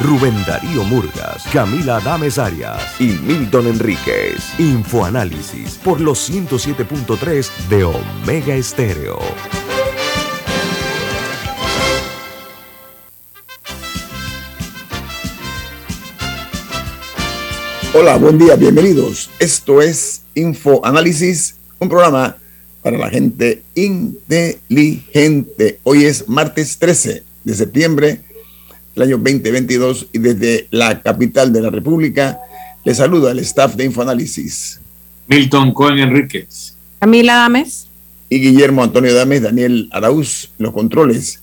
Rubén Darío Murgas, Camila Adames Arias y Milton Enríquez. Infoanálisis por los 107.3 de Omega Estéreo. Hola, buen día, bienvenidos. Esto es Info Análisis, un programa para la gente inteligente. Hoy es martes 13 de septiembre del año 2022 y desde la capital de la República les saluda el staff de Infoanálisis. Milton Cohen Enríquez. Camila Dames. Y Guillermo Antonio Dames, Daniel Araúz, los controles.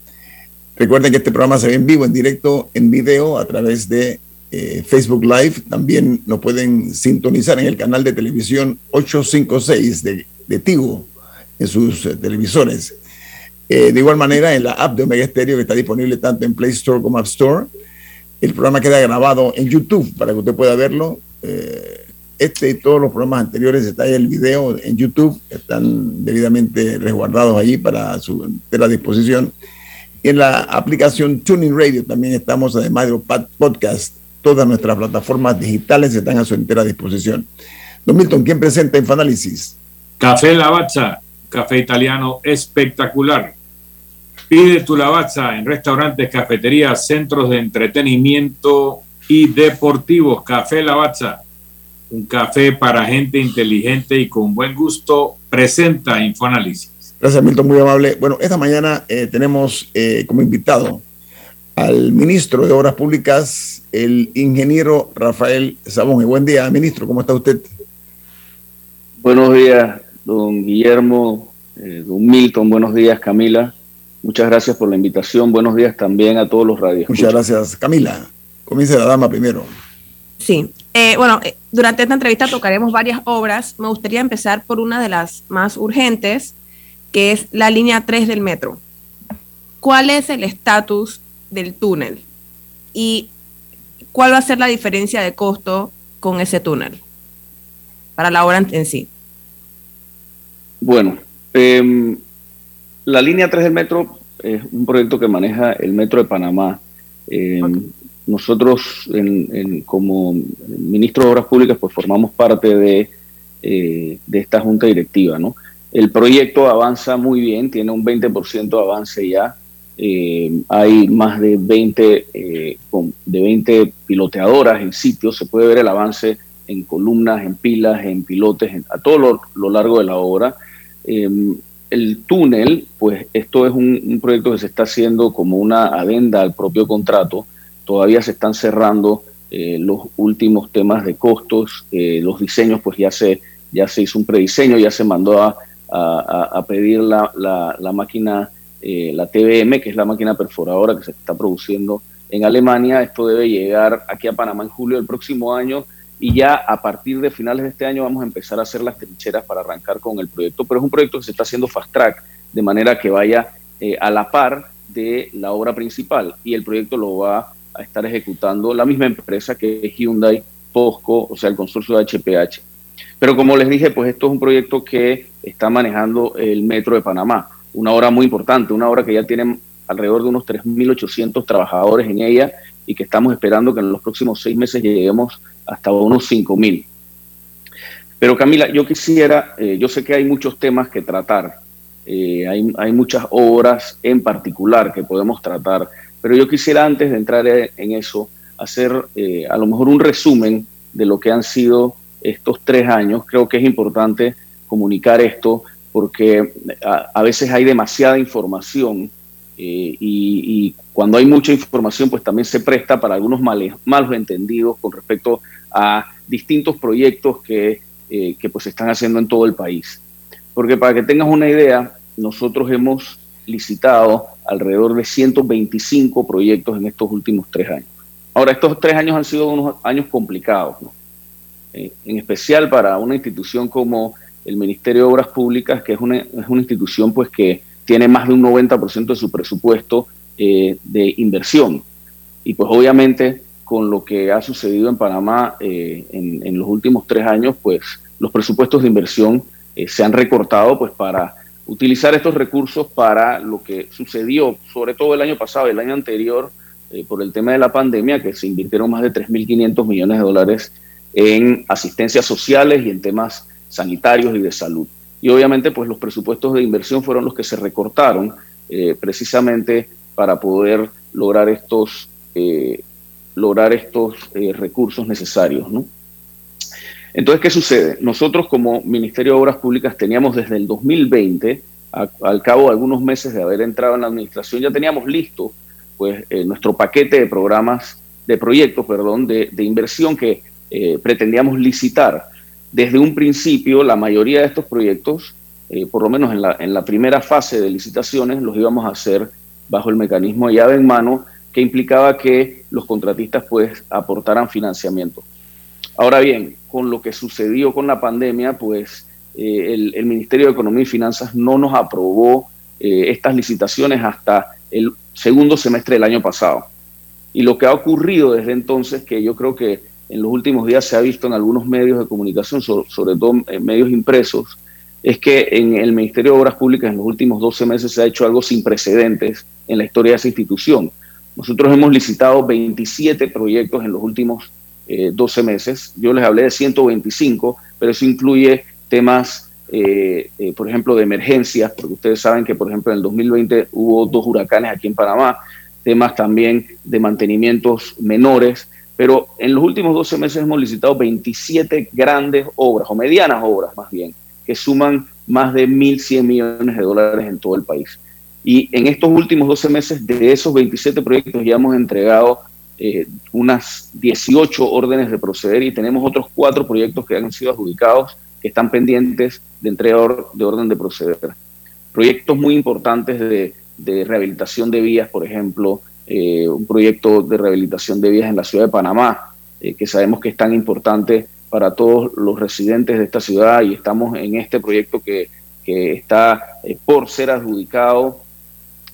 Recuerden que este programa se ve en vivo, en directo, en video, a través de eh, Facebook Live. También nos pueden sintonizar en el canal de televisión 856 de, de Tigo en sus eh, televisores. Eh, de igual manera, en la app de Omega Stereo, que está disponible tanto en Play Store como App Store, el programa queda grabado en YouTube para que usted pueda verlo. este y todos los programas anteriores está ahí el video en YouTube, están debidamente resguardados allí para su entera disposición. En la aplicación Tuning Radio también estamos, además de los podcasts Todas nuestras plataformas digitales están a su entera disposición. Don Milton, ¿quién presenta Infoanálisis? Café Lavazza, café italiano espectacular. Pide tu Lavazza en restaurantes, cafeterías, centros de entretenimiento y deportivos. Café Lavazza, un café para gente inteligente y con buen gusto, presenta Infoanálisis. Gracias, Milton, muy amable. Bueno, esta mañana eh, tenemos eh, como invitado al ministro de Obras Públicas, el ingeniero Rafael Sabón. Buen día, ministro, ¿cómo está usted? Buenos días, don Guillermo, eh, don Milton, buenos días, Camila. Muchas gracias por la invitación. Buenos días también a todos los radios. Muchas gracias, Camila. Comience la dama primero. Sí, eh, bueno, eh, durante esta entrevista tocaremos varias obras. Me gustaría empezar por una de las más urgentes, que es la línea 3 del metro. ¿Cuál es el estatus del túnel y cuál va a ser la diferencia de costo con ese túnel para la obra en sí. Bueno, em, la línea 3 del metro es un proyecto que maneja el Metro de Panamá. Em, nosotros, como ministro de Obras Públicas, pues formamos parte de, eh, de esta junta directiva. ¿no? El proyecto avanza muy bien, tiene un 20% de avance ya. Eh, hay más de 20, eh, de 20 piloteadoras en sitios, se puede ver el avance en columnas, en pilas, en pilotes, a todo lo, largo de la obra. El túnel, pues esto es un, proyecto que se está haciendo como una adenda al propio contrato, todavía se están cerrando eh, los últimos temas de costos, los diseños, pues ya se, ya se hizo un prediseño, ya se mandó a, a, pedir la, la, la máquina eh, la TBM, que es la máquina perforadora que se está produciendo en Alemania. Esto debe llegar aquí a Panamá en julio del próximo año y ya a partir de finales de este año vamos a empezar a hacer las trincheras para arrancar con el proyecto. Pero es un proyecto que se está haciendo fast track, de manera que vaya eh, a la par de la obra principal y el proyecto lo va a estar ejecutando la misma empresa que es Hyundai Posco, o sea, el consorcio de HPH. Pero como les dije, pues esto es un proyecto que está manejando el Metro de Panamá una obra muy importante, una obra que ya tiene alrededor de unos 3.800 trabajadores en ella y que estamos esperando que en los próximos seis meses lleguemos hasta unos 5.000. Pero Camila, yo quisiera, eh, yo sé que hay muchos temas que tratar, eh, hay, hay, muchas obras en particular que podemos tratar, pero yo quisiera antes de entrar en eso, hacer eh, a lo mejor un resumen de lo que han sido estos tres años. Creo que es importante comunicar esto porque a, veces hay demasiada información eh, y, cuando hay mucha información pues también se presta para algunos males, malos entendidos con respecto a distintos proyectos que, eh, que pues se están haciendo en todo el país. Porque para que tengas una idea, nosotros hemos licitado alrededor de 125 proyectos en estos últimos tres años. Ahora, estos tres años han sido unos años complicados, eh, en especial para una institución como el Ministerio de Obras Públicas, que es una, es una institución pues que tiene más de un 90% de su presupuesto eh, de inversión. Y pues obviamente con lo que ha sucedido en Panamá eh, en, los últimos tres años, pues los presupuestos de inversión se han recortado pues para utilizar estos recursos para lo que sucedió, sobre todo el año pasado el año anterior, por el tema de la pandemia, que se invirtieron más de 3.500 millones de dólares en asistencias sociales y en temas sanitarios y de salud. Y obviamente pues los presupuestos de inversión fueron los que se recortaron eh, precisamente para poder lograr estos, eh, lograr estos eh, recursos necesarios. Entonces, ¿qué sucede? Nosotros como Ministerio de Obras Públicas teníamos desde el 2020, al cabo de algunos meses de haber entrado en la administración, ya teníamos listo pues, nuestro paquete de programas, de proyectos, perdón, de, inversión que pretendíamos licitar. Desde un principio, la mayoría de estos proyectos, eh, por lo menos en la, en la primera fase de licitaciones, los íbamos a hacer bajo el mecanismo de llave en mano, que implicaba que los contratistas pues aportaran financiamiento. Ahora bien, con lo que sucedió con la pandemia, pues eh, el, Ministerio de Economía y Finanzas no nos aprobó estas licitaciones hasta el segundo semestre del año pasado. Y lo que ha ocurrido desde entonces, que yo creo que en los últimos días se ha visto en algunos medios de comunicación, sobre, todo en medios impresos, es que en el Ministerio de Obras Públicas en los últimos 12 meses se ha hecho algo sin precedentes en la historia de esa institución. Nosotros hemos licitado 27 proyectos en los últimos 12 eh, meses. Yo les hablé de 125, pero eso incluye temas, eh, eh, por ejemplo, de emergencias, porque ustedes saben que, por ejemplo, en el 2020 hubo dos huracanes aquí en Panamá, temas también de mantenimientos menores, pero en los últimos 12 meses hemos licitado 27 grandes obras, o medianas obras más bien, que suman más de 1.100 millones de dólares en todo el país. Y en estos últimos 12 meses, de esos 27 proyectos, ya hemos entregado eh, unas 18 órdenes de proceder y tenemos otros cuatro proyectos que han sido adjudicados que están pendientes de entrega de orden de proceder. Proyectos muy importantes de, de rehabilitación de vías, por ejemplo, eh, un proyecto de rehabilitación de vías en la ciudad de Panamá, eh, que sabemos que es tan importante para todos los residentes de esta ciudad y estamos en este proyecto que, que está eh, por ser adjudicado.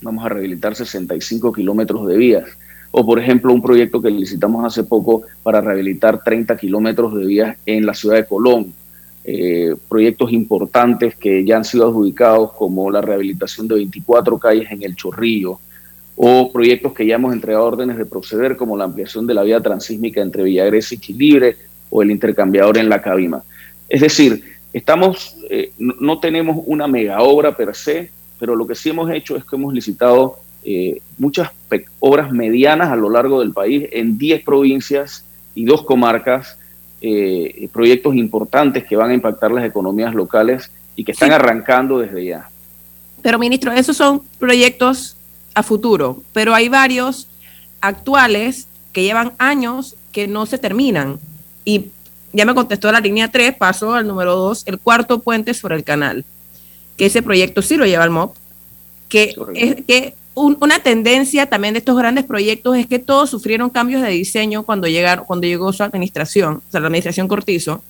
Vamos a rehabilitar 65 kilómetros de vías. O, por ejemplo, un proyecto que licitamos hace poco para rehabilitar 30 kilómetros de vías en la ciudad de Colón. proyectos importantes que ya han sido adjudicados, como la rehabilitación de 24 calles en El Chorrillo, o proyectos que ya hemos entregado órdenes de proceder, como la ampliación de la vía transísmica entre Villagres y Chilibre o el intercambiador en la Cabima. Es decir, estamos, eh, no, tenemos una mega obra per se, pero lo que sí hemos hecho es que hemos licitado eh, muchas obras medianas a lo largo del país en 10 provincias y dos comarcas, eh, proyectos importantes que van a impactar las economías locales y que están arrancando desde ya. Pero ministro, esos son proyectos a futuro, pero hay varios actuales que llevan años que no se terminan. Y ya me contestó la línea 3, paso al número 2, el cuarto puente sobre el canal, que ese proyecto sí lo lleva el MOP, que es que una tendencia también de estos grandes proyectos es que todos sufrieron cambios de diseño cuando, llegaron, cuando llegó su administración, o sea, la administración Cortizo.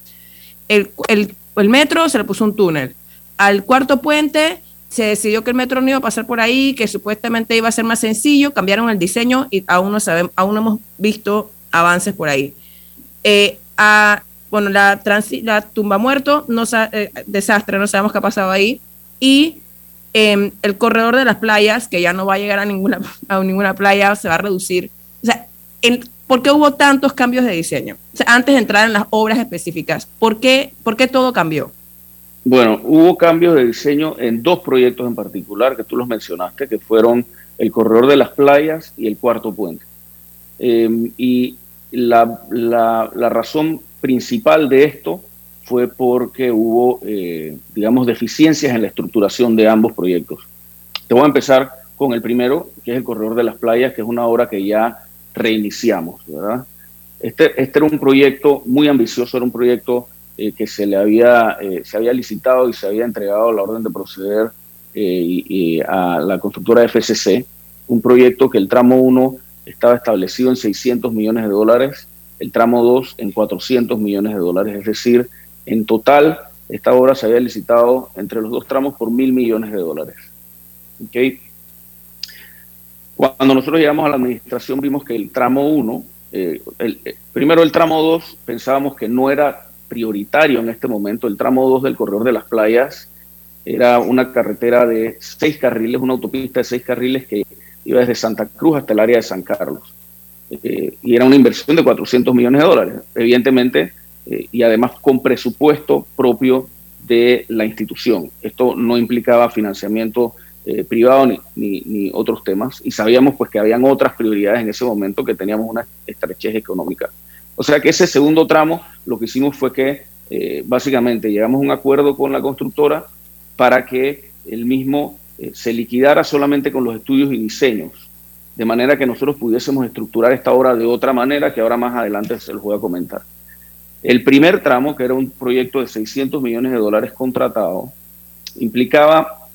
El, el, el metro se le puso un túnel. Al cuarto puente se decidió que el metro no iba a pasar por ahí, que supuestamente iba a ser más sencillo, cambiaron el diseño y aún no sabemos, aún no hemos visto avances por ahí. Eh, bueno, la, la tumba muerto, no eh, desastre, no sabemos qué ha pasado ahí. Y em, el corredor de las playas, que ya no va a llegar a ninguna, a ninguna playa, se va a reducir. O sea, ¿por qué hubo tantos cambios de diseño? Antes de entrar en las obras específicas, ¿por qué, por qué todo cambió? Bueno, hubo cambios de diseño en dos proyectos en particular que tú los mencionaste, que fueron el corredor de las playas y el cuarto puente. Em, y la, razón principal de esto fue porque hubo, eh, digamos, deficiencias en la estructuración de ambos proyectos. Te voy a empezar con el primero, que es el corredor de las playas, que es una obra que ya reiniciamos, ¿verdad? Este, este era un proyecto muy ambicioso, era un proyecto eh, que se le había, eh, se había licitado y se había entregado la orden de proceder eh, a la constructora FCC, un proyecto que el tramo 1 estaba establecido en 600 millones de dólares el tramo 2 en 400 millones de dólares. Es decir, en total, esta obra se había licitado entre los dos tramos por mil millones de dólares. ¿Okay? Cuando nosotros llegamos a la administración vimos que el tramo 1, eh, eh, primero el tramo 2, pensábamos que no era prioritario en este momento. El tramo 2 del corredor de las playas era una carretera de seis carriles, una autopista de seis carriles que iba desde Santa Cruz hasta el área de San Carlos. Eh, y era una inversión de 400 millones de dólares, evidentemente, eh, y además con presupuesto propio de la institución. Esto no implicaba financiamiento eh, privado ni, ni, otros temas, y sabíamos pues que habían otras prioridades en ese momento que teníamos una estrechez económica. O sea que ese segundo tramo lo que hicimos fue que básicamente llegamos a un acuerdo con la constructora para que el mismo se liquidara solamente con los estudios y diseños de manera que nosotros pudiésemos estructurar esta obra de otra manera que ahora más adelante se los voy a comentar. El primer tramo, que era un proyecto de 600 millones de dólares contratado, implicaba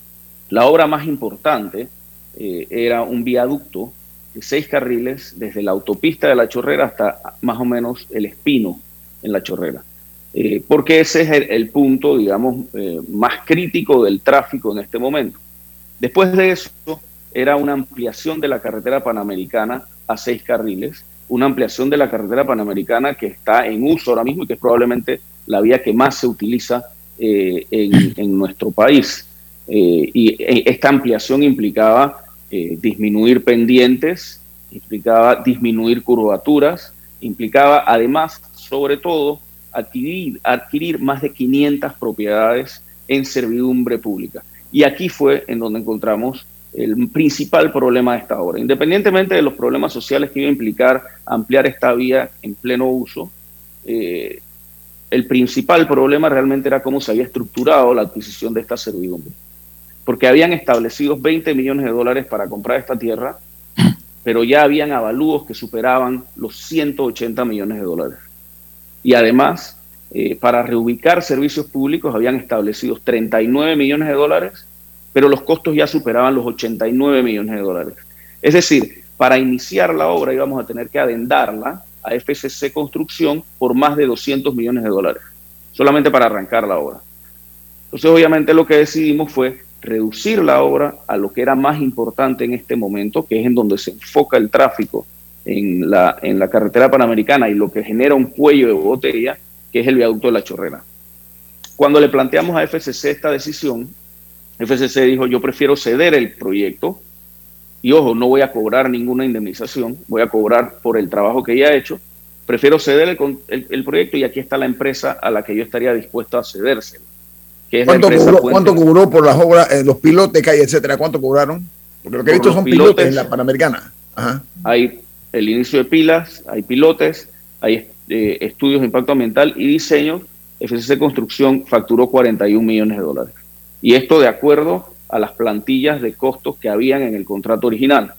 la obra más importante, eh, era un viaducto seis carriles desde la autopista de la Chorrera hasta más o menos el Espino en la Chorrera. Eh, porque ese es el, punto, digamos, eh, más crítico del tráfico en este momento. Después de eso, era una ampliación de la carretera panamericana a seis carriles, una ampliación de la carretera panamericana que está en uso ahora mismo y que es probablemente la vía que más se utiliza eh, en, nuestro país. Y esta ampliación implicaba disminuir pendientes, implicaba disminuir curvaturas, implicaba además, sobre todo, adquirir, adquirir más de 500 propiedades en servidumbre pública. Y aquí fue en donde encontramos el principal problema de esta obra. Independientemente de los problemas sociales que iba a implicar ampliar esta vía en pleno uso, eh, el principal problema realmente era cómo se había estructurado la adquisición de esta servidumbre. Porque habían establecido 20 millones de dólares para comprar esta tierra, pero ya habían avalúos que superaban los 180 millones de dólares. Y además, eh, para reubicar servicios públicos habían establecido 39 millones de dólares pero los costos ya superaban los 89 millones de dólares. Es decir, para iniciar la obra íbamos a tener que adendarla a FCC Construcción por más de 200 millones de dólares, solamente para arrancar la obra. Entonces, obviamente lo que decidimos fue reducir la obra a lo que era más importante en este momento, que es en donde se enfoca el tráfico en la, en la carretera panamericana y lo que genera un cuello de botella, que es el viaducto de la Chorrera. Cuando le planteamos a FCC esta decisión, FCC dijo, yo prefiero ceder el proyecto y ojo, no voy a cobrar ninguna indemnización, voy a cobrar por el trabajo que ya he hecho, prefiero ceder el, proyecto y aquí está la empresa a la que yo estaría dispuesto a cedérselo. ¿Cuánto, cobró, por las obras, eh, los pilotes hay, etcétera? ¿Cuánto cobraron? Porque lo que he visto son pilotes, en la Panamericana. Hay el inicio de pilas, hay pilotes, hay eh, estudios de impacto ambiental y diseño. FCC Construcción facturó 41 millones de dólares y esto de acuerdo a las plantillas de costos que habían en el contrato original.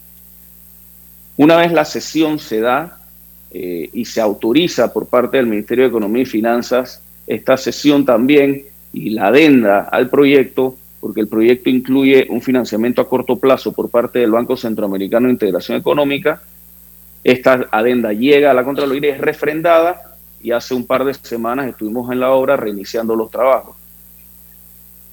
Una vez la sesión se da eh, y se autoriza por parte del Ministerio de Economía y Finanzas esta sesión también y la adenda al proyecto, porque el proyecto incluye un financiamiento a corto plazo por parte del Banco Centroamericano de Integración Económica, esta adenda llega a la Contraloría, es refrendada y hace un par de semanas estuvimos en la obra reiniciando los trabajos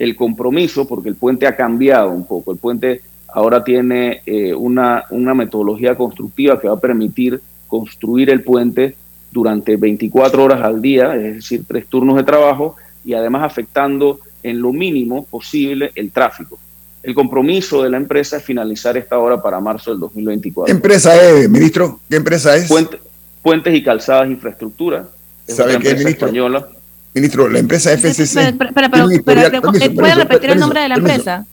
el compromiso, porque el puente ha cambiado un poco. El puente ahora tiene eh, una, una metodología constructiva que va a permitir construir el puente durante 24 horas al día, es decir, tres turnos de trabajo, y además afectando en lo mínimo posible el tráfico. El compromiso de la empresa es finalizar esta obra para marzo del 2024. ¿Qué empresa es, ministro? ¿Qué empresa es? Puentes y Calzadas Infraestructura. ¿Sabe qué, ministro? española. Ministro, la empresa FCC. ¿Puede repetir el nombre de la empresa?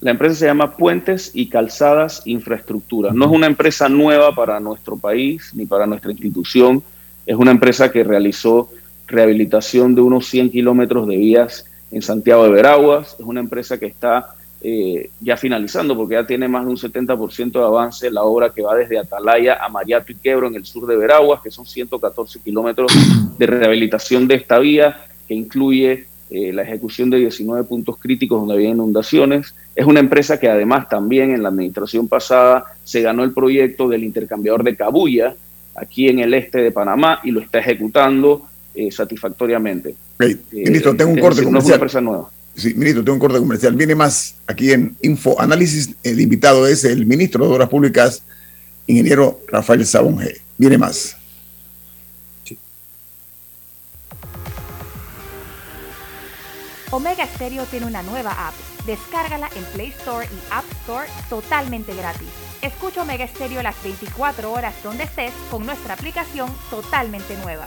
La empresa se llama Puentes y Calzadas Infraestructura. No es una empresa nueva para nuestro país ni para nuestra institución. Es una empresa que realizó rehabilitación de unos 100 kilómetros de vías en Santiago de Veraguas. Es una empresa que está eh, ya finalizando, porque ya tiene más de un 70% de avance la obra que va desde Atalaya a Mariato y Quebro en el sur de Veraguas, que son 114 kilómetros de rehabilitación de esta vía, que incluye eh, la ejecución de 19 puntos críticos donde había inundaciones. Es una empresa que además también en la administración pasada se ganó el proyecto del intercambiador de Cabuya, aquí en el este de Panamá y lo está ejecutando eh, satisfactoriamente. Okay. Ministro, tengo un corte comercial. Sí, ministro, tengo un corte comercial. Viene más aquí en Info Análisis. El invitado es el ministro de Obras Públicas, ingeniero Rafael Sabonge. Viene más. Omega Stereo tiene una nueva app. Descárgala en Play Store y App Store totalmente gratis. Escucha Omega Stereo las 24 horas donde estés con nuestra aplicación totalmente nueva.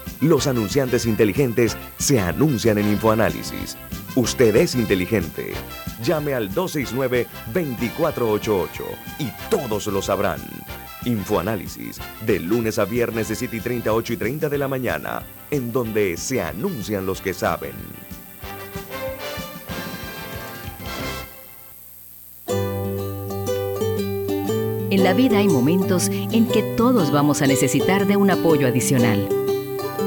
Los anunciantes inteligentes se anuncian en InfoAnálisis. Usted es inteligente. Llame al 269-2488 y todos lo sabrán. Infoanálisis, de lunes a viernes de 7 y 30, 8 y 30 de la mañana, en donde se anuncian los que saben. En la vida hay momentos en que todos vamos a necesitar de un apoyo adicional.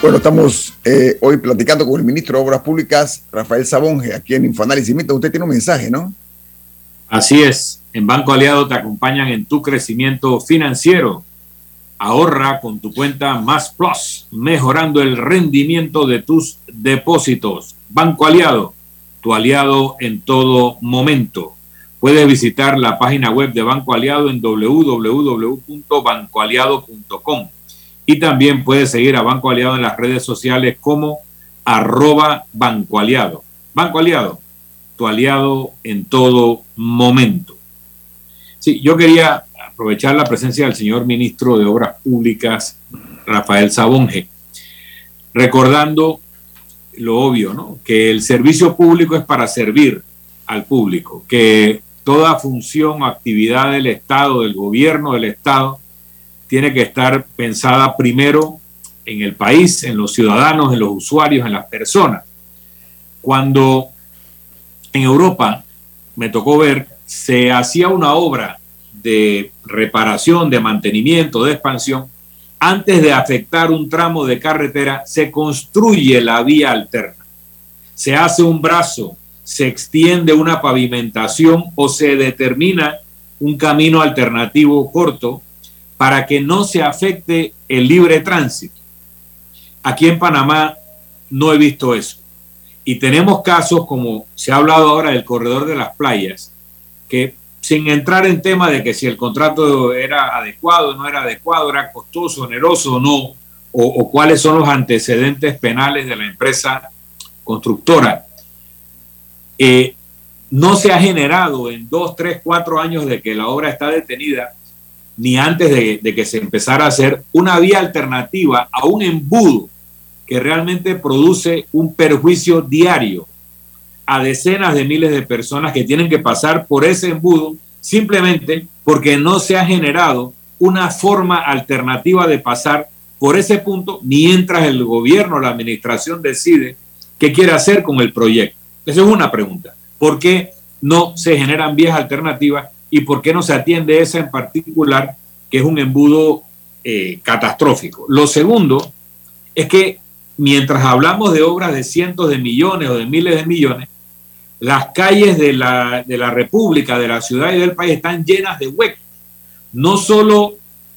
Bueno, estamos eh, hoy platicando con el ministro de Obras Públicas, Rafael Sabonge, aquí en Infoanálisis. usted tiene un mensaje, ¿no? Así es. En Banco Aliado te acompañan en tu crecimiento financiero. Ahorra con tu cuenta Más Plus, mejorando el rendimiento de tus depósitos. Banco Aliado tu aliado en todo momento. Puedes visitar la página web de Banco Aliado en www.bancoaliado.com y también puedes seguir a Banco Aliado en las redes sociales como arroba Banco Aliado. Banco Aliado, tu aliado en todo momento. Sí, yo quería aprovechar la presencia del señor ministro de Obras Públicas, Rafael Sabonge, recordando lo obvio, ¿no? Que el servicio público es para servir al público, que toda función o actividad del Estado, del gobierno del Estado, tiene que estar pensada primero en el país, en los ciudadanos, en los usuarios, en las personas. Cuando en Europa me tocó ver, se hacía una obra de reparación, de mantenimiento, de expansión, antes de afectar un tramo de carretera, se construye la vía alterna. Se hace un brazo, se extiende una pavimentación o se determina un camino alternativo corto para que no se afecte el libre tránsito. Aquí en Panamá no he visto eso. Y tenemos casos como se ha hablado ahora del corredor de las playas, que sin entrar en tema de que si el contrato era adecuado, no era adecuado, era costoso, oneroso o no, o, cuáles son los antecedentes penales de la empresa constructora. Eh, no se ha generado en dos, tres, cuatro años de que la obra está detenida, ni antes de, que se empezara a hacer una vía alternativa a un embudo que realmente produce un perjuicio diario a decenas de miles de personas que tienen que pasar por ese embudo simplemente porque no se ha generado una forma alternativa de pasar por ese punto mientras el gobierno, la administración decide qué quiere hacer con el proyecto. Esa es una pregunta. ¿Por qué no se generan vías alternativas y por qué no se atiende esa en particular, que es un embudo eh, catastrófico? Lo segundo es que mientras hablamos de obras de cientos de millones o de miles de millones, las calles de la, de la República, de la ciudad y del país están llenas de huecos. No solo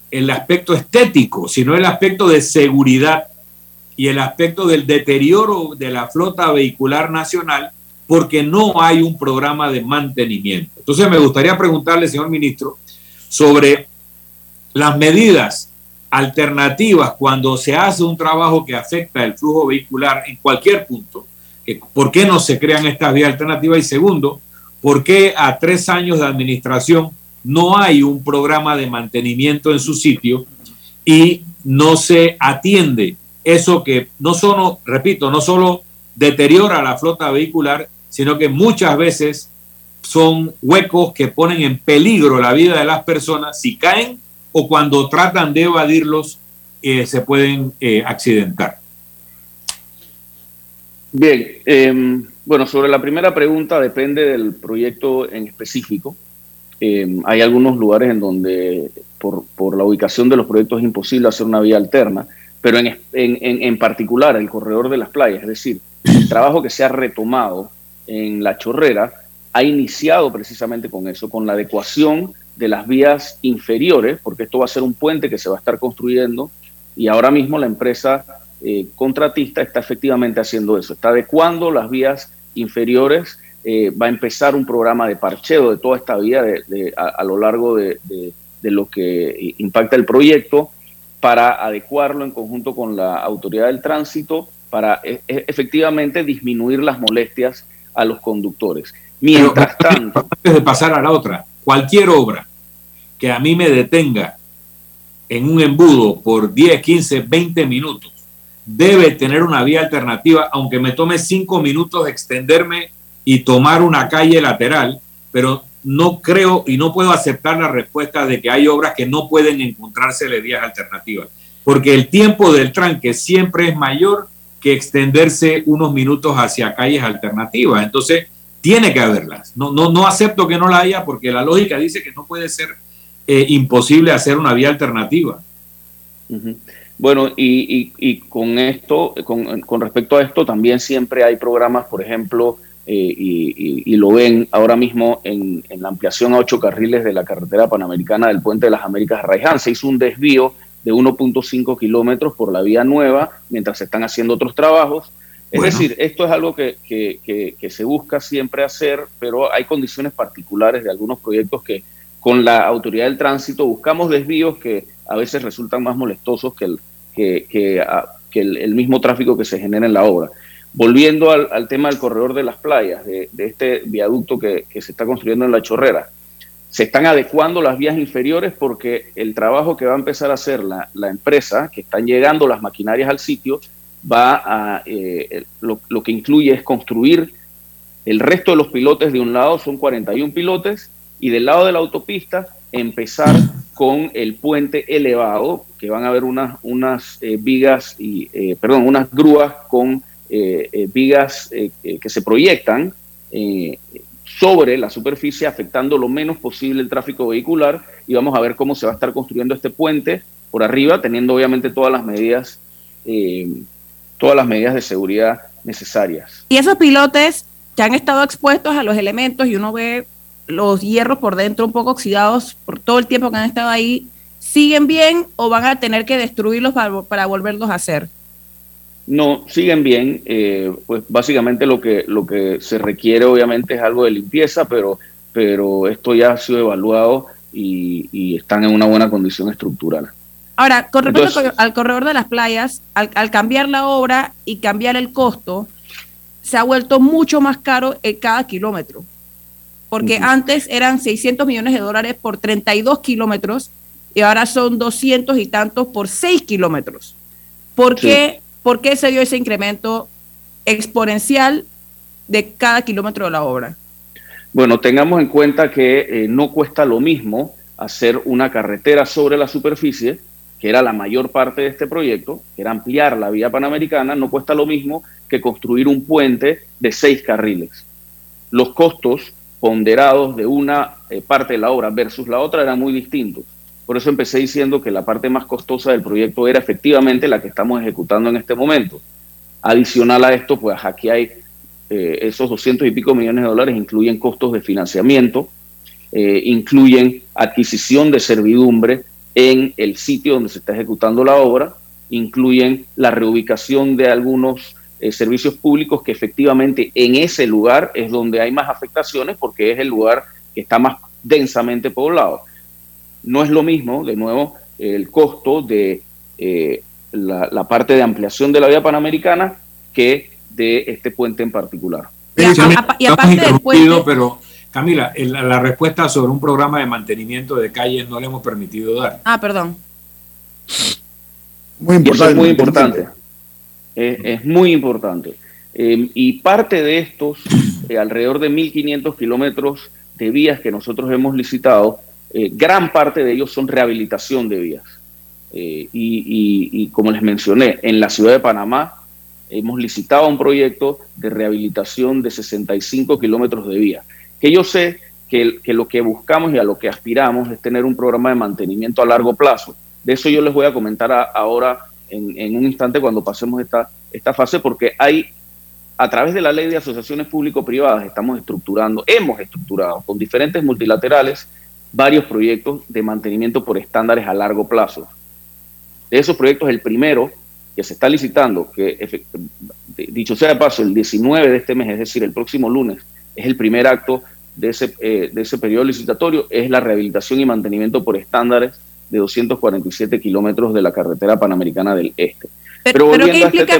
el aspecto estético, sino el aspecto de seguridad y el aspecto del deterioro de la flota vehicular nacional, porque no hay un programa de mantenimiento. Entonces me gustaría preguntarle, señor ministro, sobre las medidas alternativas cuando se hace un trabajo que afecta el flujo vehicular en cualquier punto ¿Por qué no se crean estas vías alternativas? Y segundo, ¿por qué a tres años de administración no hay un programa de mantenimiento en su sitio y no se atiende eso que no solo, repito, no solo deteriora la flota vehicular, sino que muchas veces son huecos que ponen en peligro la vida de las personas si caen o cuando tratan de evadirlos eh, se pueden eh, accidentar. Bien, em, bueno, sobre la primera pregunta depende del proyecto en específico. Em, hay algunos lugares en donde por, por, la ubicación de los proyectos es imposible hacer una vía alterna, pero en, en, en, particular el corredor de las playas, es decir, el trabajo que se ha retomado en la chorrera ha iniciado precisamente con eso, con la adecuación de las vías inferiores, porque esto va a ser un puente que se va a estar construyendo y ahora mismo la empresa eh, contratista está efectivamente haciendo eso, está adecuando las vías inferiores, eh, va a empezar un programa de parcheo de toda esta vía a, lo largo de, lo que impacta el proyecto para adecuarlo en conjunto con la autoridad del tránsito para e, e, efectivamente disminuir las molestias a los conductores. Mientras tanto... Antes de pasar a la otra, cualquier obra que a mí me detenga en un embudo por 10, 15, 20 minutos debe tener una vía alternativa, aunque me tome cinco minutos extenderme y tomar una calle lateral, pero no creo y no puedo aceptar la respuesta de que hay obras que no pueden encontrarse vías alternativas, porque el tiempo del tranque siempre es mayor que extenderse unos minutos hacia calles alternativas. Entonces, tiene que haberlas. No, no, no acepto que no la haya porque la lógica dice que no puede ser eh, imposible hacer una vía alternativa. Bueno, y, con esto, con, respecto a esto, también siempre hay programas, por ejemplo, eh, y, lo ven ahora mismo en, la ampliación a ocho carriles de la carretera panamericana del Puente de las Américas Raiján. Se hizo un desvío de 1.5 kilómetros por la vía nueva mientras se están haciendo otros trabajos. Es decir, esto es algo que, que, se busca siempre hacer, pero hay condiciones particulares de algunos proyectos que con la autoridad del tránsito buscamos desvíos que a veces resultan más molestosos que el, que, que, el, mismo tráfico que se genera en la obra. Volviendo al, tema del corredor de las playas, de, este viaducto que, se está construyendo en la chorrera, se están adecuando las vías inferiores porque el trabajo que va a empezar a hacer la, empresa, que están llegando las maquinarias al sitio, va a, eh, lo, lo, que incluye es construir el resto de los pilotes. De un lado, son 41 pilotes, y del lado de la autopista empezar con el puente elevado, que van a haber unas, unas eh, vigas, y, eh, perdón, unas grúas con eh, vigas que se proyectan sobre la superficie, afectando lo menos posible el tráfico vehicular, y vamos a ver cómo se va a estar construyendo este puente por arriba, teniendo obviamente todas las medidas, todas las medidas de seguridad necesarias. Y esos pilotes que han estado expuestos a los elementos y uno ve los hierros por dentro un poco oxidados por todo el tiempo que han estado ahí, ¿siguen bien o van a tener que destruirlos para, volverlos a hacer? No, siguen bien. Eh, pues básicamente lo que, lo que se requiere obviamente es algo de limpieza, pero, pero esto ya ha sido evaluado y, están en una buena condición estructural. Ahora, con respecto al corredor de las playas, al, al, cambiar la obra y cambiar el costo, se ha vuelto mucho más caro en cada kilómetro porque antes eran 600 millones de dólares por 32 kilómetros y ahora son 200 y tantos por 6 kilómetros. ¿Por, qué, ¿Por qué se dio ese incremento exponencial de cada kilómetro de la obra? Bueno, tengamos en cuenta que eh, no cuesta lo mismo hacer una carretera sobre la superficie, que era la mayor parte de este proyecto, que era ampliar la vía panamericana, no cuesta lo mismo que construir un puente de seis carriles. Los costos ponderados de una eh, parte de la obra versus la otra eran muy distintos. Por eso empecé diciendo que la parte más costosa del proyecto era efectivamente la que estamos ejecutando en este momento. Adicional a esto, pues aquí hay eh, esos 200 y pico millones de dólares, incluyen costos de financiamiento, eh, incluyen adquisición de servidumbre en el sitio donde se está ejecutando la obra, incluyen la reubicación de algunos eh, servicios públicos que efectivamente en ese lugar es donde hay más afectaciones porque es el lugar que está más densamente poblado. No es lo mismo, de nuevo, el costo de eh, la, parte de ampliación de la vía panamericana que de este puente en particular. Y, aparte del puente... Pero Camila, la respuesta sobre un programa de mantenimiento de calles no le hemos permitido dar. Ah, perdón. Muy importante. es muy importante. Es, muy importante. Eh, y parte de estos, eh, alrededor de 1.500 kilómetros de vías que nosotros hemos licitado, eh, gran parte de ellos son rehabilitación de vías. Y, y, como les mencioné, en la ciudad de Panamá hemos licitado un proyecto de rehabilitación de 65 kilómetros de vías que yo sé que, lo que buscamos y a lo que aspiramos es tener un programa de mantenimiento a largo plazo. De eso yo les voy a comentar ahora en, un instante cuando pasemos esta, esta fase, porque hay, a través de la ley de asociaciones público-privadas, estamos estructurando, hemos estructurado con diferentes multilaterales varios proyectos de mantenimiento por estándares a largo plazo. De esos proyectos, el primero que se está licitando, que dicho sea de paso, el 19 de este mes, es decir, el próximo lunes, es el primer acto de ese, eh, de ese periodo licitatorio, es la rehabilitación y mantenimiento por estándares de 247 kilómetros de la carretera panamericana del Este. Pero, ¿qué, este implica,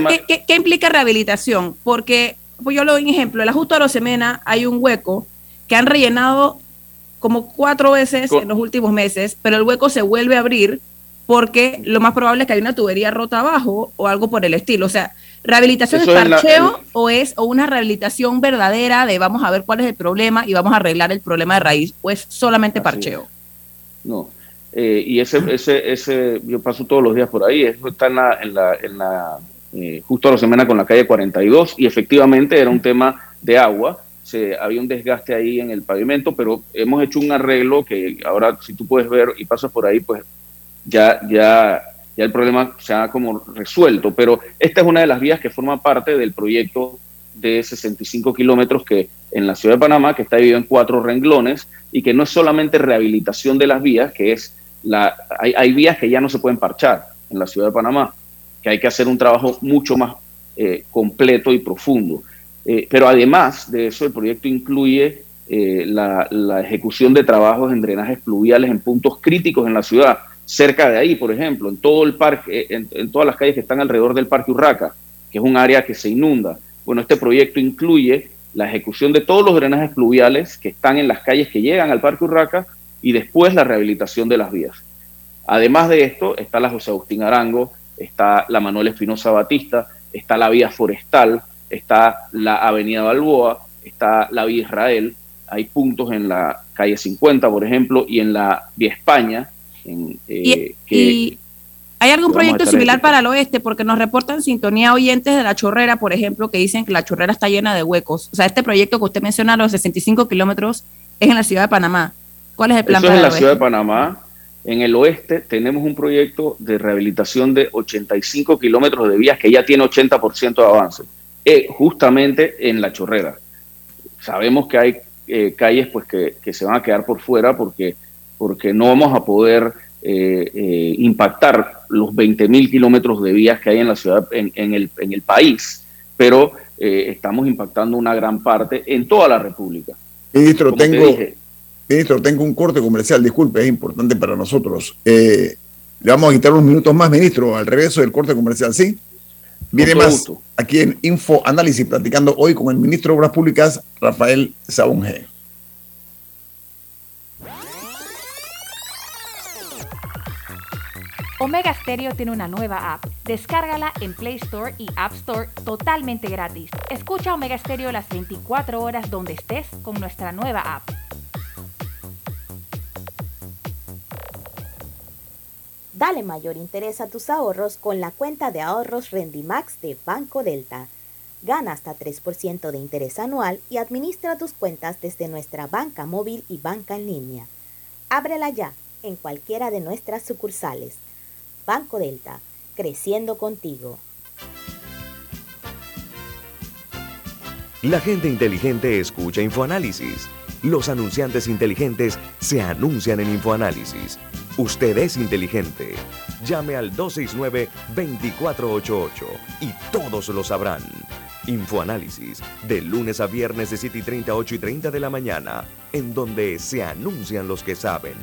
¿qué, implica rehabilitación? Porque, pues yo lo doy un ejemplo, el ajuste a Rosemena hay un hueco que han rellenado como cuatro veces en los últimos meses, pero el hueco se vuelve a abrir porque lo más probable es que hay una tubería rota abajo o algo por el estilo. O sea, ¿Rehabilitación es parcheo o es o una rehabilitación verdadera de vamos a ver cuál es el problema y vamos a arreglar el problema de raíz o es solamente parcheo? No. Eh, y ese, ese, ese, yo paso todos los días por ahí, eso está en la, en la, en la eh, justo a la semana con la calle 42 y efectivamente era un tema de agua, se, había un desgaste ahí en el pavimento, pero hemos hecho un arreglo que ahora si tú puedes ver y pasas por ahí, pues ya, ya ya el problema se ha como resuelto, pero esta es una de las vías que forma parte del proyecto de 65 kilómetros que en la ciudad de Panamá, que está dividido en cuatro renglones y que no es solamente rehabilitación de las vías, que es la, hay, vías que ya no se pueden parchar en la ciudad de Panamá, que hay que hacer un trabajo mucho más eh, completo y profundo. Eh, pero además de eso, el proyecto incluye eh, la, ejecución de trabajos en drenajes pluviales en puntos críticos en la ciudad, cerca de ahí, por ejemplo, en todo el parque, eh, en, todas las calles que están alrededor del Parque Urraca, que es un área que se inunda. Bueno, este proyecto incluye la ejecución de todos los drenajes pluviales que están en las calles que llegan al Parque Urraca y después la rehabilitación de las vías. Además de esto, está la José Agustín Arango, está la Manuel Espinosa Batista, está la vía forestal, está la Avenida Balboa, está la vía Israel, hay puntos en la calle 50, por ejemplo, y en la vía España, eh, ¿Y, hay algún proyecto similar para el oeste? Porque nos reportan sintonía oyentes de la chorrera, por ejemplo, que dicen que la chorrera está llena de huecos. O sea, este proyecto que usted menciona, los 65 kilómetros, es en la ciudad de Panamá. ¿Cuál es el plan Eso es en la ciudad de Panamá. En el oeste tenemos un proyecto de rehabilitación de 85 kilómetros de vías que ya tiene 80% de avance, eh, justamente en la chorrera. Sabemos que hay eh, calles pues que, que, se van a quedar por fuera porque porque no vamos a poder eh, eh, impactar los 20.000 kilómetros de vías que hay en la ciudad, en, el, en el, país, pero eh, estamos impactando una gran parte en toda la República. Ministro, tengo, ministro, tengo un corte comercial, disculpe, es importante para nosotros. le vamos a quitar unos minutos más, ministro, al regreso del corte comercial, ¿sí? Viene más aquí en Info Análisis, platicando hoy con el ministro de Obras Públicas, Rafael Sabonge. Omega Stereo tiene una nueva app. Descárgala en Play Store y App Store totalmente gratis. Escucha Omega Stereo las 24 horas donde estés con nuestra nueva app. Dale mayor interés a tus ahorros con la cuenta de ahorros Rendimax de Banco Delta. Gana hasta 3% de interés anual y administra tus cuentas desde nuestra banca móvil y banca en línea. Ábrela ya en cualquiera de nuestras sucursales. Banco Delta, creciendo contigo. La gente inteligente escucha InfoAnálisis. Los anunciantes inteligentes se anuncian en InfoAnálisis. Usted es inteligente. Llame al 269-2488 y todos lo sabrán. Infoanálisis, de lunes a viernes de 7 y 30, 8 y 30 de la mañana, en donde se anuncian los que saben.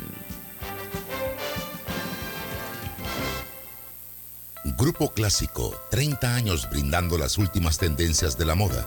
Grupo Clásico, 30 años brindando las últimas tendencias de la moda,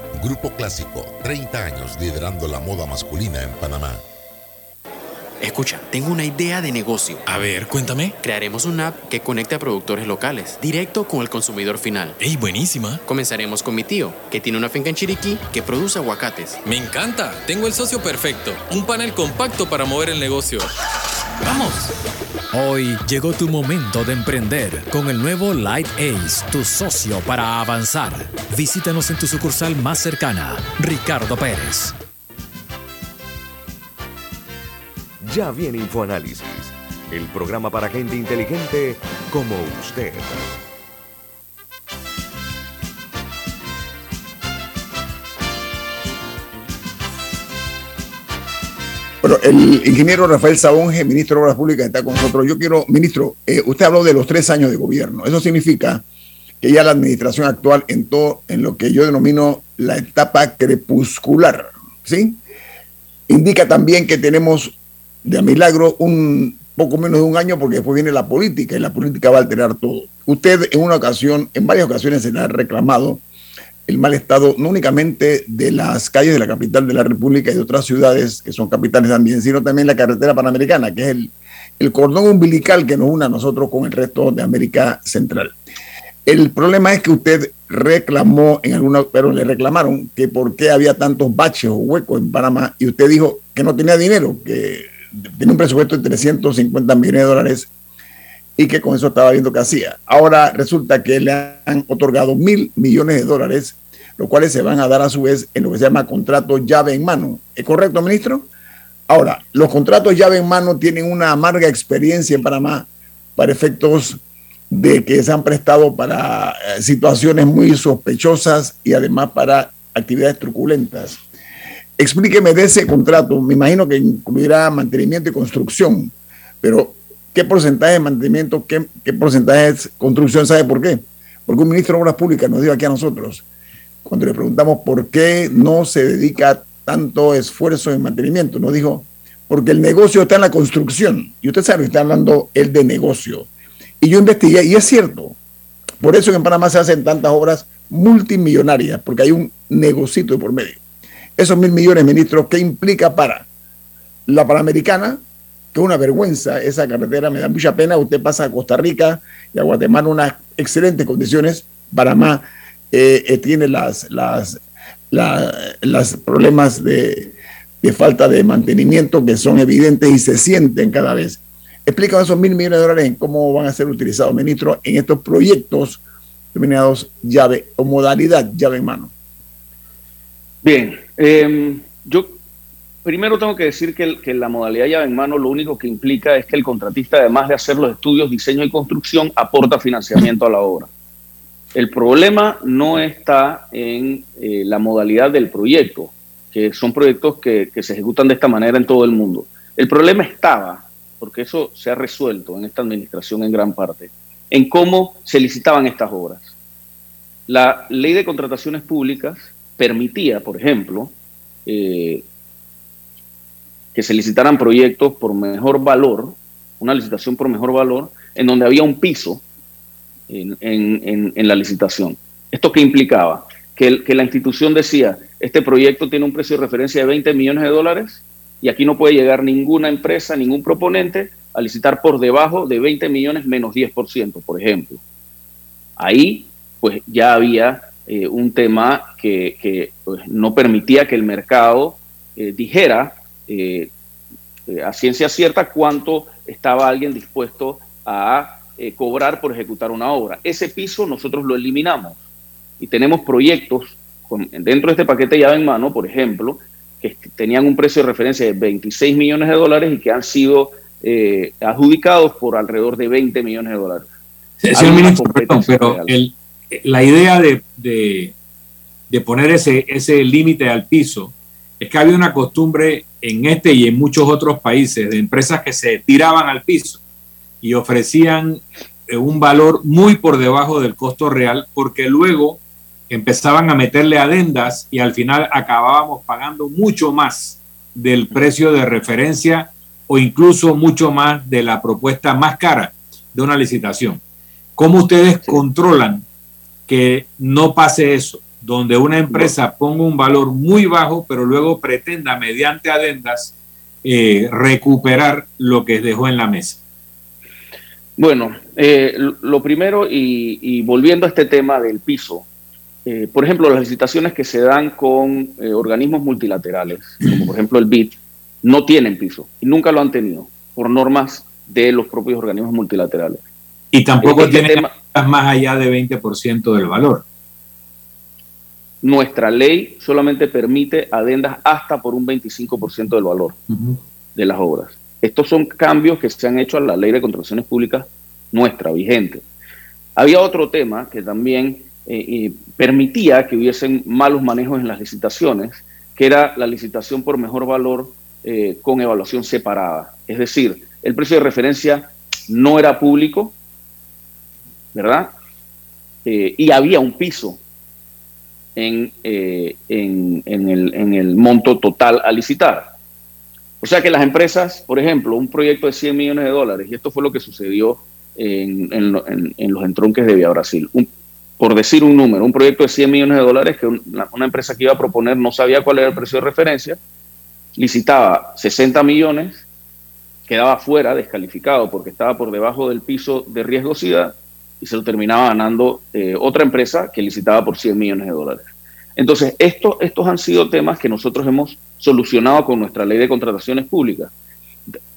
Grupo Clásico, 30 años liderando la moda masculina en Panamá. Escucha, tengo una idea de negocio. A ver, cuéntame. Crearemos una app que conecte a productores locales, directo con el consumidor final. ¡Ey, buenísima! Comenzaremos con mi tío, que tiene una finca en Chiriquí que produce aguacates. Me encanta. Tengo el socio perfecto. Un panel compacto para mover el negocio. ¡Vamos! Hoy llegó tu momento de emprender con el nuevo Light Ace, tu socio para avanzar. Visítanos en tu sucursal más cercana, Ricardo Pérez. Ya viene InfoAnálisis, el programa para gente inteligente como usted. Bueno, el ingeniero Rafael Sabonge, ministro de Obras Públicas, está con nosotros. Yo quiero, ministro, eh, usted habló de los tres años de gobierno. Eso significa que ya la administración actual entró en lo que yo denomino la etapa crepuscular, ¿sí? Indica también que tenemos de milagro un poco menos de un año porque después viene la política y la política va a alterar todo. Usted en una ocasión, en varias ocasiones se le ha reclamado el mal estado no únicamente de las calles de la capital de la República y de otras ciudades que son capitales también, sino también la carretera panamericana, que es el, el cordón umbilical que nos une a nosotros con el resto de América Central. El problema es que usted reclamó en alguna, pero le reclamaron que por qué había tantos baches o huecos en Panamá y usted dijo que no tenía dinero, que tenía un presupuesto de 350 millones de dólares y que con eso estaba viendo qué hacía. Ahora resulta que le han otorgado mil millones de dólares, los cuales se van a dar a su vez en lo que se llama contrato llave en mano. ¿Es correcto, ministro? Ahora, los contratos llave en mano tienen una amarga experiencia en Panamá para efectos de que se han prestado para eh, situaciones muy sospechosas y además para actividades truculentas. Explíqueme de ese contrato, me imagino que incluirá mantenimiento y construcción, pero ¿qué porcentaje de mantenimiento, qué, qué porcentaje de construcción? ¿Sabe por qué? Porque un ministro de Obras Públicas nos dijo aquí a nosotros, cuando le preguntamos por qué no se dedica tanto esfuerzo en mantenimiento, nos dijo, porque el negocio está en la construcción. Y usted sabe, está hablando él de negocio. Y yo investigué, y es cierto, por eso en Panamá se hacen tantas obras multimillonarias, porque hay un negocito por medio. Esos mil millones, ministro, ¿qué implica para la Panamericana? Que una vergüenza esa carretera, me da mucha pena. Usted pasa a Costa Rica y a Guatemala unas excelentes condiciones. Panamá eh, eh, tiene las, las, las problemas de, de, falta de mantenimiento que son evidentes y se sienten cada vez. Explícanos esos mil millones de dólares en cómo van a ser utilizados, ministro, en estos proyectos denominados llave o modalidad llave en mano. Bien, eh, yo primero tengo que decir que, la modalidad llave en mano lo único que implica es que el contratista, además de hacer los estudios, diseño y construcción, aporta financiamiento a la obra. El problema no está en eh, la modalidad del proyecto, que son proyectos que, que se ejecutan de esta manera en todo el mundo. El problema estaba, porque eso se ha resuelto en esta administración en gran parte, en cómo se licitaban estas obras. La ley de contrataciones públicas permitía, por ejemplo, eh, que se licitaran proyectos por mejor valor, una licitación por mejor valor, en donde había un piso en, la licitación. ¿Esto qué implicaba? Que, que, la institución decía, este proyecto tiene un precio de referencia de 20 millones de dólares y aquí no puede llegar ninguna empresa, ningún proponente a licitar por debajo de 20 millones menos 10%, por ejemplo. Ahí pues ya había eh, un tema que, pues, no permitía que el mercado eh, dijera eh, a ciencia cierta cuánto estaba alguien dispuesto a cobrar por ejecutar una obra. Ese piso nosotros lo eliminamos y tenemos proyectos dentro de este paquete llave en mano, por ejemplo, que tenían un precio de referencia de 26 millones de dólares y que han sido adjudicados por alrededor de 20 millones de dólares. señor ministro, pero el, la idea de, poner ese, ese límite al piso es que había una costumbre en este y en muchos otros países de empresas que se tiraban al piso y ofrecían eh, un valor muy por debajo del costo real porque luego empezaban a meterle adendas y al final acabábamos pagando mucho más del precio de referencia o incluso mucho más de la propuesta más cara de una licitación. ¿Cómo ustedes controlan que no pase eso, donde una empresa ponga un valor muy bajo, pero luego pretenda mediante adendas eh, recuperar lo que dejó en la mesa. Bueno, eh, lo primero, y, volviendo a este tema del piso, eh, por ejemplo, las licitaciones que se dan con organismos multilaterales, como por ejemplo el BID, no tienen piso y nunca lo han tenido por normas de los propios organismos multilaterales. Y tampoco este tienen más allá de 20% del valor. Nuestra ley solamente permite adendas hasta por un 25% del valor de las obras. Estos son cambios que se han hecho a la ley de contrataciones públicas nuestra, vigente. Había otro tema que también eh, eh, permitía que hubiesen malos manejos en las licitaciones, que era la licitación por mejor valor eh, con evaluación separada. Es decir, el precio de referencia no era público, ¿verdad? Y había un piso en, eh, en, el, en, el, monto total a licitar. O sea que las empresas, por ejemplo, un proyecto de 100 millones de dólares, y esto fue lo que sucedió en, los entronques de Vía Brasil, por decir un número, un proyecto de 100 millones de dólares que una, una empresa que iba a proponer no sabía cuál era el precio de referencia, licitaba 60 millones, quedaba fuera, descalificado, porque estaba por debajo del piso de riesgosidad, y se lo terminaba ganando eh, otra empresa que licitaba por 100 millones de dólares. Entonces, esto, estos han sido temas que nosotros hemos solucionado con nuestra ley de contrataciones públicas.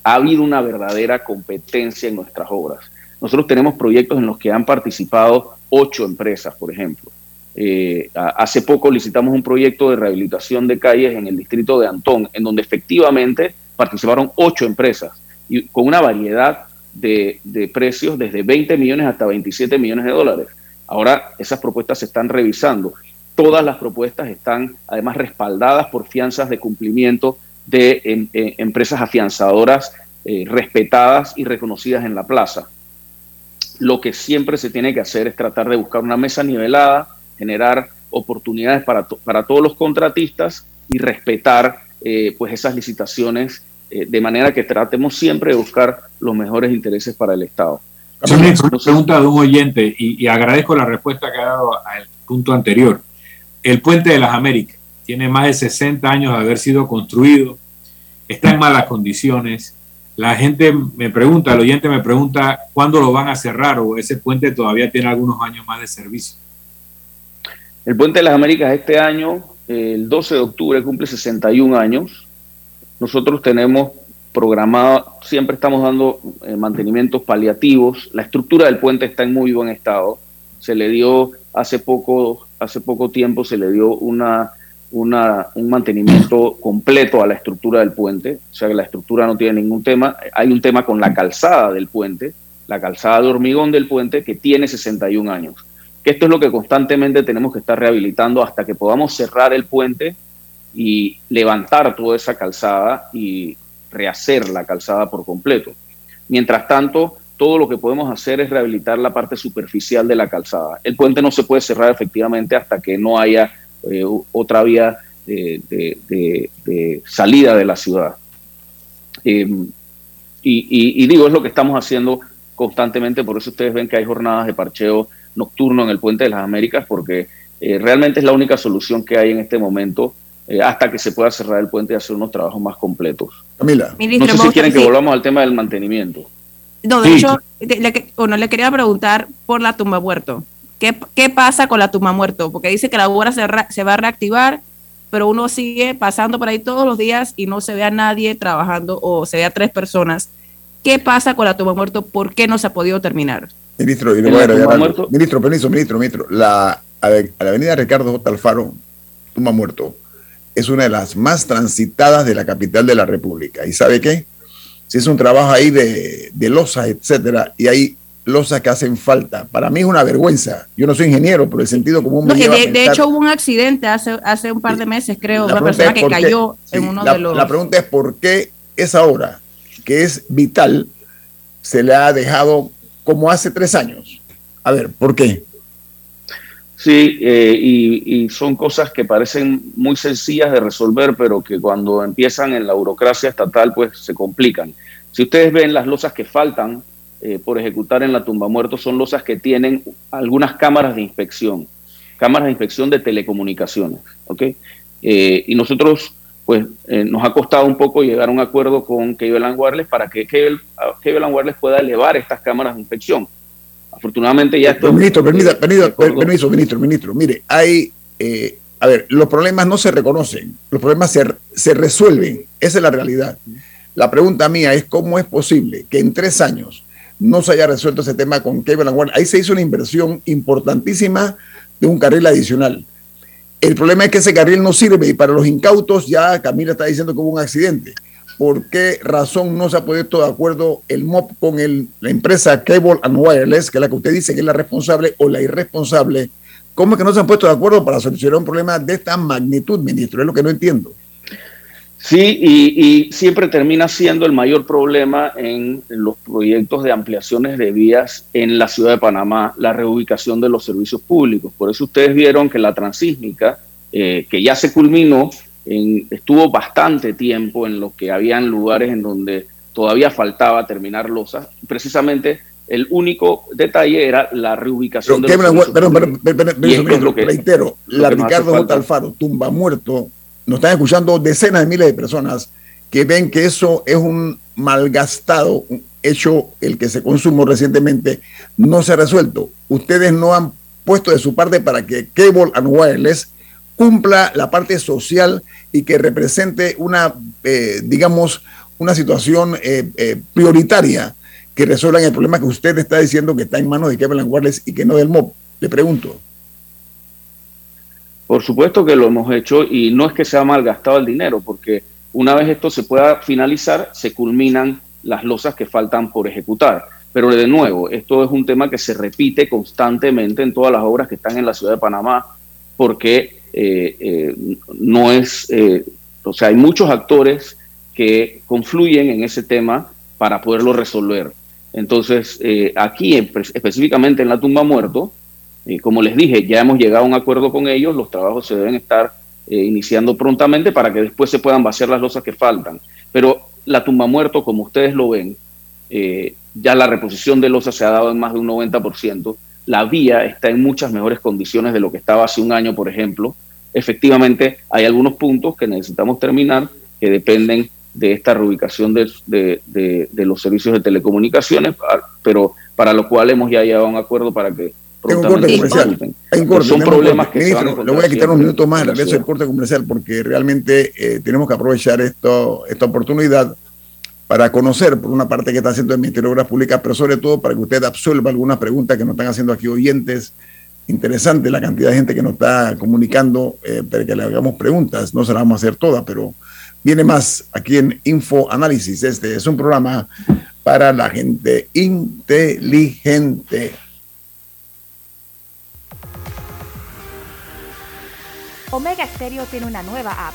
Ha habido una verdadera competencia en nuestras obras. Nosotros tenemos proyectos en los que han participado ocho empresas, por ejemplo. Eh, hace poco licitamos un proyecto de rehabilitación de calles en el distrito de Antón, en donde efectivamente participaron ocho empresas y con una variedad de, precios desde 20 millones hasta 27 millones de dólares. Ahora esas propuestas se están revisando. Todas las propuestas están además respaldadas por fianzas de cumplimiento de em, eh, empresas afianzadoras eh, respetadas y reconocidas en la plaza. Lo que siempre se tiene que hacer es tratar de buscar una mesa nivelada, generar oportunidades para, para todos los contratistas y respetar eh, pues esas licitaciones eh, de manera que tratemos siempre de buscar los mejores intereses para el Estado. Una pregunta de un oyente y, agradezco la respuesta que ha dado al punto anterior. El puente de las Américas tiene más de 60 años de haber sido construido, está en malas condiciones. La gente me pregunta, el oyente me pregunta cuándo lo van a cerrar o ese puente todavía tiene algunos años más de servicio. El puente de las Américas este año, el 12 de octubre, cumple 61 años. Nosotros tenemos programado, siempre estamos dando eh, mantenimientos paliativos. La estructura del puente está en muy buen estado. Se le dio hace poco, hace poco tiempo, se le dio una, una, un mantenimiento completo a la estructura del puente. O sea que la estructura no tiene ningún tema. Hay un tema con la calzada del puente, la calzada de hormigón del puente, que tiene 61 años. Que esto es lo que constantemente tenemos que estar rehabilitando hasta que podamos cerrar el puente y levantar toda esa calzada y rehacer la calzada por completo. Mientras tanto, todo lo que podemos hacer es rehabilitar la parte superficial de la calzada. El puente no se puede cerrar efectivamente hasta que no haya eh, otra vía de, salida de la ciudad. Em, y, digo, es lo que estamos haciendo constantemente, por eso ustedes ven que hay jornadas de parcheo nocturno en el Puente de las Américas, porque eh, realmente es la única solución que hay en este momento eh, hasta que se pueda cerrar el puente y hacer unos trabajos más completos. Camila. no sé si quieren que volvamos al tema del mantenimiento. No, de hecho, le, bueno, le quería preguntar por la tumba muerto. ¿Qué, ¿Qué, pasa con la tumba muerto? Porque dice que la obra se, se, va a reactivar, pero uno sigue pasando por ahí todos los días y no se ve a nadie trabajando o se ve a tres personas. ¿Qué pasa con la tumba muerto? ¿Por qué no se ha podido terminar? Ministro, y voy a ministro, permiso, ministro, ministro. La, a la avenida Ricardo J. Alfaro, tumba muerto, es una de las más transitadas de la capital de la República. ¿Y sabe qué? Si es un trabajo ahí de, de losas, etcétera, y hay losas que hacen falta. Para mí es una vergüenza. Yo no soy ingeniero, pero el sentido común me de, hecho, hubo un accidente hace, hace un par de meses, creo, una persona que cayó en uno de los. La pregunta es: ¿por qué esa obra, que es vital, se le ha dejado como hace tres años? A ver, ¿por qué? Sí, eh, y, son cosas que parecen muy sencillas de resolver, pero que cuando empiezan en la burocracia estatal, pues se complican. Si ustedes ven las losas que faltan eh, por ejecutar en la tumba muertos, son losas que tienen algunas cámaras de inspección, cámaras de inspección de telecomunicaciones, ¿ok? Eh, y nosotros, pues, nos ha costado un poco llegar a un acuerdo con Cable Wireless para que Cable, Cable Wireless pueda elevar estas cámaras de inspección Afortunadamente ya esto... Ministro, permita, permiso, ministro, ministro. Mire, hay... Eh, a ver, los problemas no se reconocen, los problemas se, se resuelven. Esa es la realidad. La pregunta mía es cómo es posible que en tres años no se haya resuelto ese tema con Cable and Ahí se hizo una inversión importantísima de un carril adicional. El problema es que ese carril no sirve y para los incautos ya Camila está diciendo que hubo un accidente por qué razón no se ha puesto de acuerdo el MOP con la empresa Cable and Wireless, que es la que usted dice que es la responsable o la irresponsable. ¿Cómo es que no se han puesto de acuerdo para solucionar un problema de esta magnitud, ministro? Es lo que no entiendo. Sí, y, siempre termina siendo el mayor problema en los proyectos de ampliaciones de vías en la ciudad de Panamá, la reubicación de los servicios públicos. Por eso ustedes vieron que la transísmica, eh, que ya se culminó, estuvo bastante tiempo en lo que habían lugares en donde todavía faltaba terminar losas. Precisamente el único detalle era la reubicación de los perdón, reitero, la Ricardo J. Alfaro, tumba muerto, nos están escuchando decenas de miles de personas que ven que eso es un malgastado hecho el que se consumó recientemente, no se ha resuelto. Ustedes no han puesto de su parte para que Cable and Wireless cumpla la parte social y que represente una, eh, digamos, una situación eh, eh, prioritaria que resuelvan el problema que usted está diciendo que está en manos de Kevin Wireless y que no del MOB. Le pregunto. Por supuesto que lo hemos hecho y no es que sea malgastado el dinero, porque una vez esto se pueda finalizar, se culminan las losas que faltan por ejecutar. Pero de nuevo, esto es un tema que se repite constantemente en todas las obras que están en la ciudad de Panamá, porque no es, eh, o sea, hay muchos actores que confluyen en ese tema para poderlo resolver. Entonces, aquí específicamente en la tumba muerto, como les dije, ya hemos llegado a un acuerdo con ellos, los trabajos se deben estar iniciando prontamente para que después se puedan vaciar las losas que faltan. Pero la tumba muerto, como ustedes lo ven, ya la reposición de losas se ha dado en más de un 90%, la vía está en muchas mejores condiciones de lo que estaba hace un año, por ejemplo. Efectivamente, hay algunos puntos que necesitamos terminar que dependen de esta reubicación de, de, los servicios de telecomunicaciones, pero para lo cual hemos ya llegado a un acuerdo para que hay un corte comercial. Corte. Son problemas que le voy a quitar unos minutos más al del corte comercial porque realmente eh, tenemos que aprovechar esto, esta oportunidad para conocer, por una parte, qué está haciendo el Ministerio de Obras Públicas, pero sobre todo para que usted absuelva algunas preguntas que nos están haciendo aquí oyentes. Interesante la cantidad de gente que nos está comunicando eh, para que le hagamos preguntas. No se las vamos a hacer todas, pero viene más aquí en Info Análisis. Este es un programa para la gente inteligente. Omega Stereo tiene una nueva app.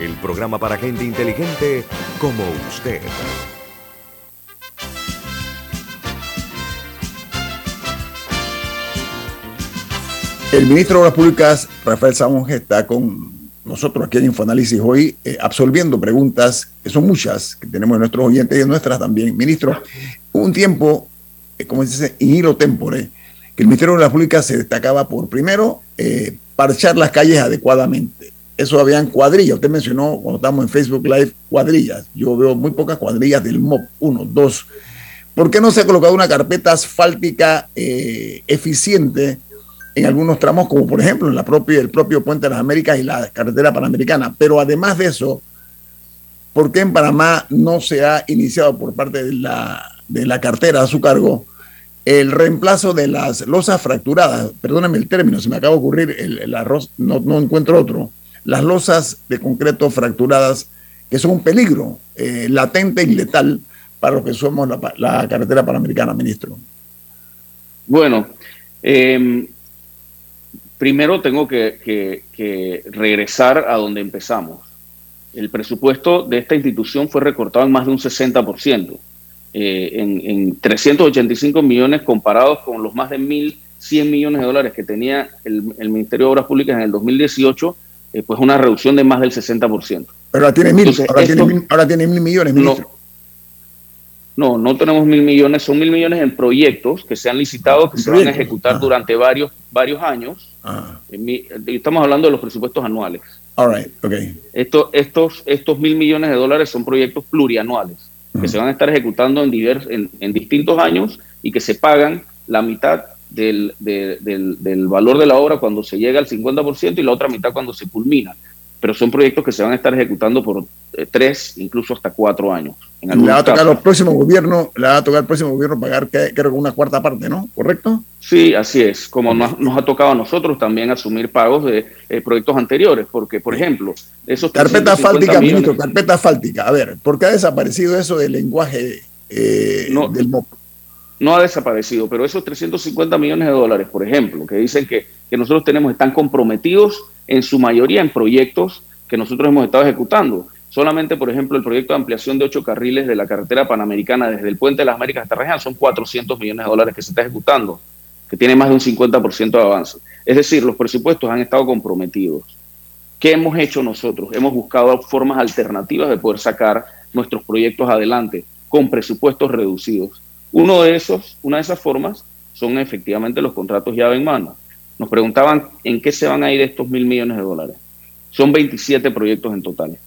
el programa para gente inteligente como usted. El ministro de Obras Públicas, Rafael Samonge, está con nosotros aquí en Infoanálisis hoy, eh, absolviendo preguntas, que son muchas, que tenemos de nuestros oyentes y de nuestras también. Ministro, un tiempo, eh, como se dice, in tempore, que el Ministerio de Obras Públicas se destacaba por, primero, eh, parchar las calles adecuadamente. Eso habían cuadrillas. Usted mencionó cuando estamos en Facebook Live cuadrillas. Yo veo muy pocas cuadrillas del MOP. Uno, dos. ¿Por qué no se ha colocado una carpeta asfáltica eh, eficiente en algunos tramos, como por ejemplo en la propia, el propio Puente de las Américas y la carretera panamericana? Pero además de eso, ¿por qué en Panamá no se ha iniciado por parte de la, de la cartera a su cargo el reemplazo de las losas fracturadas? Perdóname el término, se me acaba de ocurrir el, el arroz, no, no encuentro otro las losas de concreto fracturadas, que son un peligro eh, latente y letal para lo que somos la, la carretera panamericana, ministro. Bueno, eh, primero tengo que, que, regresar a donde empezamos. El presupuesto de esta institución fue recortado en más de un 60%, eh, en, en 385 millones comparados con los más de 1.100 millones de dólares que tenía el, el Ministerio de Obras Públicas en el 2018 eh, pues una reducción de más del 60%. Pero ahora tiene mil, Entonces, ahora, esto, tiene mil ahora, tiene mil, millones, ministro. No, no, no tenemos mil millones, son mil millones en proyectos que se han licitado, que se van a ejecutar ah. durante varios, varios años. Ah. Estamos hablando de los presupuestos anuales. All right, okay. Esto, estos, estos mil millones de dólares son proyectos plurianuales uh -huh. que se van a estar ejecutando en, divers, en, en distintos años y que se pagan la mitad del, de, del, del, valor de la obra cuando se llega al 50% y la otra mitad cuando se culmina. Pero son proyectos que se van a estar ejecutando por eh, tres, incluso hasta cuatro años. le va a tocar al próximo gobierno, le va a tocar al próximo gobierno pagar, creo que una cuarta parte, ¿no? ¿Correcto? Sí, así es. Como nos, nos ha tocado a nosotros también asumir pagos de eh, proyectos anteriores, porque, por ejemplo, esos. Carpeta asfáltica, millones, ministro, carpeta asfáltica. A ver, ¿por qué ha desaparecido eso del lenguaje eh, no, del MOP? No ha desaparecido, pero esos 350 millones de dólares, por ejemplo, que dicen que, que, nosotros tenemos, están comprometidos en su mayoría en proyectos que nosotros hemos estado ejecutando. Solamente, por ejemplo, el proyecto de ampliación de ocho carriles de la carretera panamericana desde el Puente de las Américas hasta Región son 400 millones de dólares que se está ejecutando, que tiene más de un 50% de avance. Es decir, los presupuestos han estado comprometidos. ¿Qué hemos hecho nosotros? Hemos buscado formas alternativas de poder sacar nuestros proyectos adelante con presupuestos reducidos uno de esos, una de esas formas son efectivamente los contratos llave en mano. Nos preguntaban en qué se van a ir estos mil millones de dólares. Son 27 proyectos en total.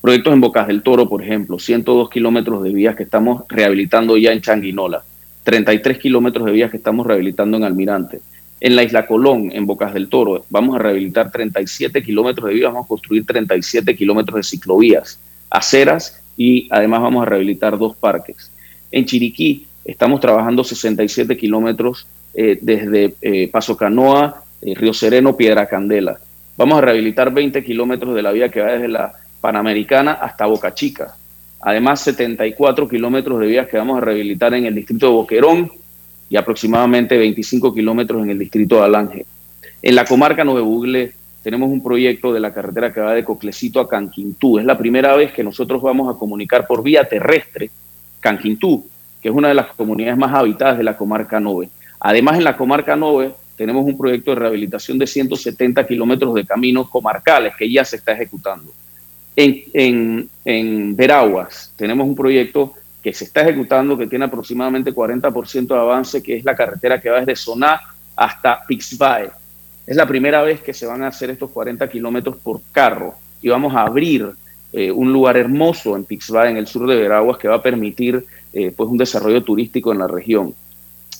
Proyectos en Bocas del Toro, por ejemplo, 102 kilómetros de vías que estamos rehabilitando ya en Changuinola, 33 kilómetros de vías que estamos rehabilitando en Almirante. En la Isla Colón, en Bocas del Toro, vamos a rehabilitar 37 kilómetros de vías, vamos a construir 37 kilómetros de ciclovías, aceras y además vamos a rehabilitar dos parques. En Chiriquí estamos trabajando 67 kilómetros eh, desde eh, Paso Canoa, eh, Río Sereno, Piedra Candela. Vamos a rehabilitar 20 kilómetros de la vía que va desde la Panamericana hasta Boca Chica. Además, 74 kilómetros de vías que vamos a rehabilitar en el distrito de Boquerón y aproximadamente 25 kilómetros en el distrito de Alange. En la comarca Nueve Bugle tenemos un proyecto de la carretera que va de Coclecito a Canquintú. Es la primera vez que nosotros vamos a comunicar por vía terrestre Canquintú, que es una de las comunidades más habitadas de la comarca Nove. Además, en la comarca Nove tenemos un proyecto de rehabilitación de 170 kilómetros de caminos comarcales que ya se está ejecutando. En, en, Veraguas tenemos un proyecto que se está ejecutando que tiene aproximadamente 40% de avance, que es la carretera que va desde Soná hasta Pixbae. Es la primera vez que se van a hacer estos 40 kilómetros por carro y vamos a abrir eh, un lugar hermoso en Pixbae, en el sur de Veraguas, que va a permitir eh, pues un desarrollo turístico en la región.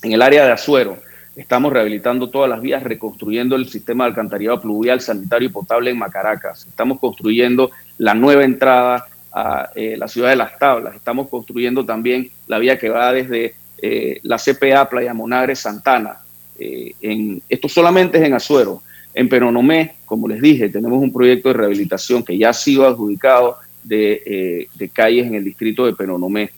En el área de Azuero, Estamos rehabilitando todas las vías, reconstruyendo el sistema de alcantarillado pluvial, sanitario y potable en Macaracas. Estamos construyendo la nueva entrada a eh, la ciudad de Las Tablas. Estamos construyendo también la vía que va desde la CPA Playa Monagre Santana. En, esto solamente es en Azuero. En Peronomé, como les dije, tenemos un proyecto de rehabilitación que ya ha sido adjudicado de, de calles en el distrito de Peronomé.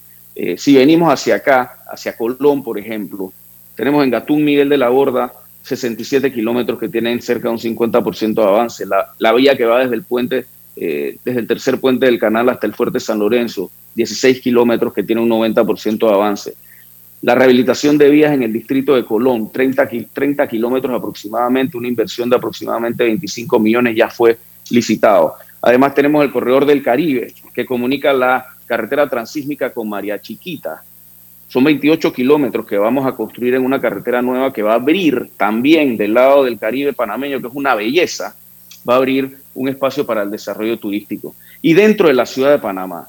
si venimos hacia acá, hacia Colón, por ejemplo, tenemos en Gatún Miguel de la Borda 67 kilómetros que tienen cerca de un 50% de avance. La, vía que va desde el puente, eh, desde el tercer puente del canal hasta el fuerte San Lorenzo, 16 kilómetros que tiene un 90% de avance. La rehabilitación de vías en el distrito de Colón, 30, 30 kilómetros aproximadamente, una inversión de aproximadamente 25 millones ya fue licitado. Además tenemos el corredor del Caribe, que comunica la carretera transísmica con María Chiquita, son 28 kilómetros que vamos a construir en una carretera nueva que va a abrir también del lado del Caribe panameño, que es una belleza, va a abrir un espacio para el desarrollo turístico. Y dentro de la ciudad de Panamá,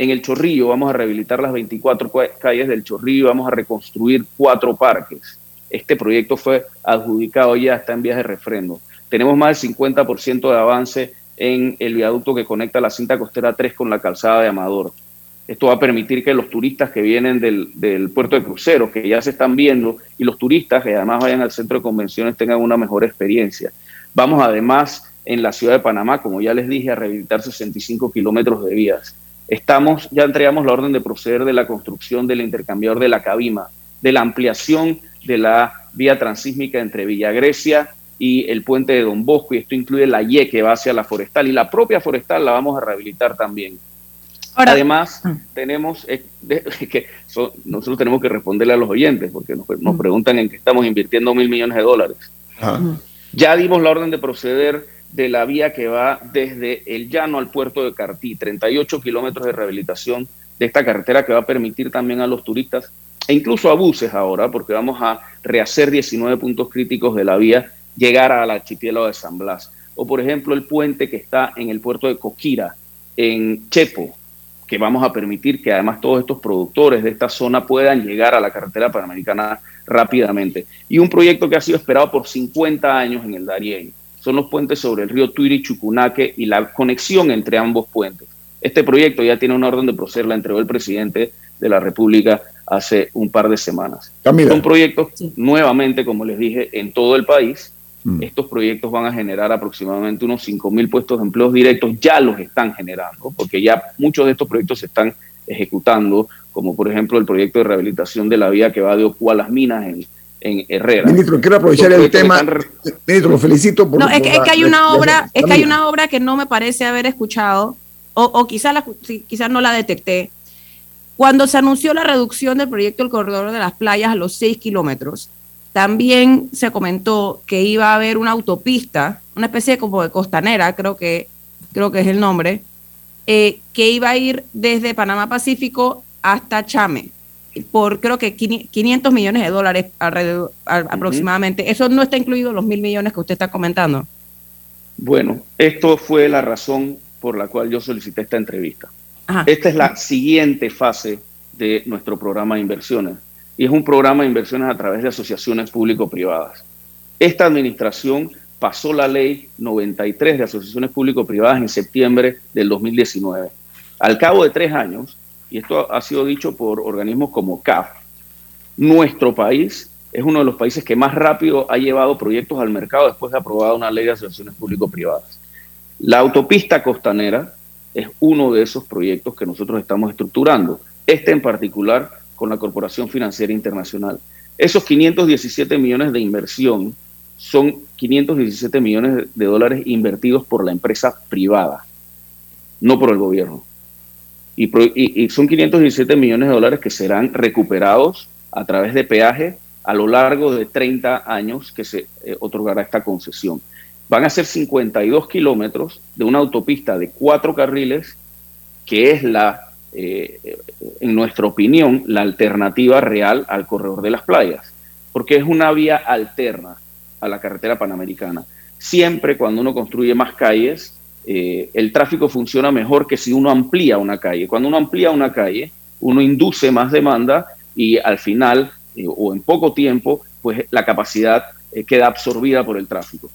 en el Chorrillo, vamos a rehabilitar las 24 calles del Chorrillo, vamos a reconstruir cuatro parques. Este proyecto fue adjudicado ya, está en vías de refrendo. Tenemos más del 50% de avance en el viaducto que conecta la cinta costera 3 con la calzada de Amador. Esto va a permitir que los turistas que vienen del, puerto de cruceros, que ya se están viendo, y los turistas que además vayan al centro de convenciones tengan una mejor experiencia. Vamos además en la ciudad de Panamá, como ya les dije, a rehabilitar 65 kilómetros de vías. Estamos, ya entregamos la orden de proceder de la construcción del intercambiador de la Cabima, de la ampliación de la vía transísmica entre Villa Grecia y el puente de Don Bosco, y esto incluye la Y que va hacia la forestal, y la propia forestal la vamos a rehabilitar también. Además, mm. tenemos que nosotros tenemos que responderle a los oyentes porque nos, mm. preguntan en qué estamos invirtiendo mil millones de dólares. Mm. Ya dimos la orden de proceder de la vía que va desde el llano al puerto de Cartí, 38 kilómetros de rehabilitación de esta carretera que va a permitir también a los turistas e incluso a buses ahora, porque vamos a rehacer 19 puntos críticos de la vía, llegar al archipiélago de San Blas. O por ejemplo el puente que está en el puerto de Coquira, en Chepo, que vamos a permitir que además todos estos productores de esta zona puedan llegar a la carretera panamericana rápidamente. Y un proyecto que ha sido esperado por 50 años en el Darién. Son los puentes sobre el río Tuiri y Chucunaque y la conexión entre ambos puentes. Este proyecto ya tiene una orden de proceder, la entregó el presidente de la República hace un par de semanas. Son proyectos, nuevamente, como les dije, en todo el país, Mm. Estos proyectos van a generar aproximadamente unos 5.000 puestos de empleos directos, ya los están generando, porque ya muchos de estos proyectos se están ejecutando, como por ejemplo el proyecto de rehabilitación de la vía que va de Ocu a las minas en, en Herrera. Ministro, quiero aprovechar el tema. Ministro, lo felicito por. No, es que, hay una obra, es que hay una obra que no me parece haber escuchado, o, o quizás quizás no la detecté. Cuando se anunció la reducción del proyecto del corredor de las playas a los 6 kilómetros, también se comentó que iba a haber una autopista, una especie como de costanera, creo que, creo que es el nombre, eh, que iba a ir desde Panamá Pacífico hasta Chame, por creo que 500 millones de dólares alrededor, aproximadamente. ¿Eso no está incluido en los mil millones que usted está comentando? Bueno, esto fue la razón por la cual yo solicité esta entrevista. Esta es la siguiente fase de nuestro programa de inversiones y es un programa de inversiones a través de asociaciones público-privadas. Esta administración pasó la ley 93 de asociaciones público-privadas en septiembre del 2019. Al cabo de tres años, y esto ha sido dicho por organismos como CAF, nuestro país es uno de los países que más rápido ha llevado proyectos al mercado después de aprobar una ley de asociaciones público-privadas. La autopista costanera es uno de esos proyectos que nosotros estamos estructurando, este en particular con la Corporación Financiera Internacional. Esos 517 millones de inversión son 517 millones de dólares invertidos por la empresa privada, no por el gobierno. Y, son 517 millones de dólares que serán recuperados a través de peaje a lo largo de 30 años que se eh, otorgará esta concesión. Van a ser 52 kilómetros de una autopista de cuatro carriles, que es la, eh, en nuestra opinión, la alternativa real al corredor de las playas, porque es una vía alterna a la carretera panamericana. Siempre cuando uno construye más calles, eh, el tráfico funciona mejor que si uno amplía una calle. Cuando uno amplía una calle, uno induce más demanda y al final eh, o en poco tiempo, pues la capacidad eh, queda absorbida por el tráfico.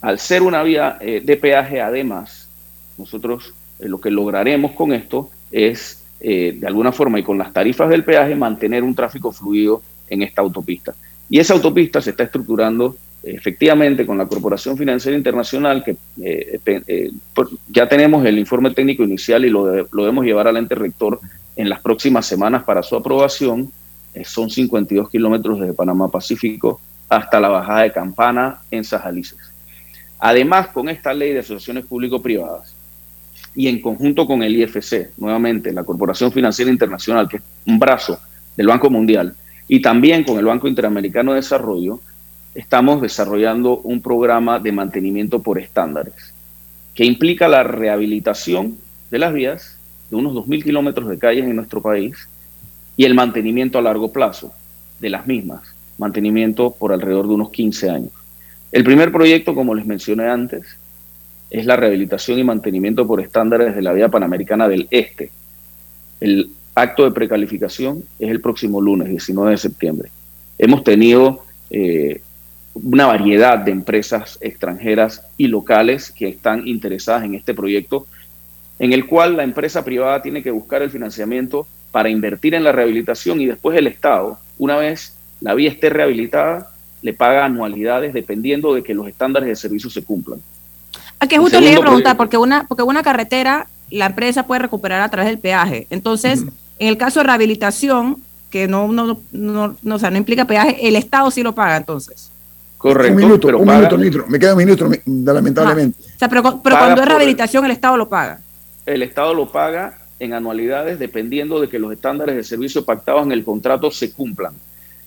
Al ser una vía de peaje, además, nosotros lo que lograremos con esto es, de alguna forma y con las tarifas del peaje, mantener un tráfico fluido en esta autopista. Y esa autopista se está estructurando efectivamente con la Corporación Financiera Internacional, que eh, eh, ya tenemos el informe técnico inicial y lo, debemos llevar al ente rector en las próximas semanas para su aprobación, eh, son 52 kilómetros desde Panamá Pacífico hasta la bajada de Campana en Sajalices. Además, con esta ley de asociaciones público-privadas y en conjunto con el IFC, nuevamente la Corporación Financiera Internacional, que es un brazo del Banco Mundial, y también con el Banco Interamericano de Desarrollo, estamos desarrollando un programa de mantenimiento por estándares, que implica la rehabilitación de las vías de unos 2.000 kilómetros de calles en nuestro país y el mantenimiento a largo plazo de las mismas, mantenimiento por alrededor de unos 15 años. El primer proyecto, como les mencioné antes, es la rehabilitación y mantenimiento por estándares de la vía panamericana del Este. El acto de precalificación es el próximo lunes, 19 de septiembre. Hemos tenido eh, una variedad de empresas extranjeras y locales que están interesadas en este proyecto, en el cual la empresa privada tiene que buscar el financiamiento para invertir en la rehabilitación y después el Estado, una vez la vía esté rehabilitada, le paga anualidades dependiendo de que los estándares de servicio se cumplan. Aquí justo le iba a preguntar, porque una, porque una carretera la empresa puede recuperar a través del peaje. Entonces, en el caso de rehabilitación, que no, no, no, no, no implica peaje, el Estado sí lo paga entonces. Correcto. Un minuto, un minuto, Nitro. Me queda un minuto, lamentablemente. O sea, pero, cuando es rehabilitación, el, Estado lo paga. El Estado lo paga en anualidades dependiendo de que los estándares de servicio pactados en el contrato se cumplan.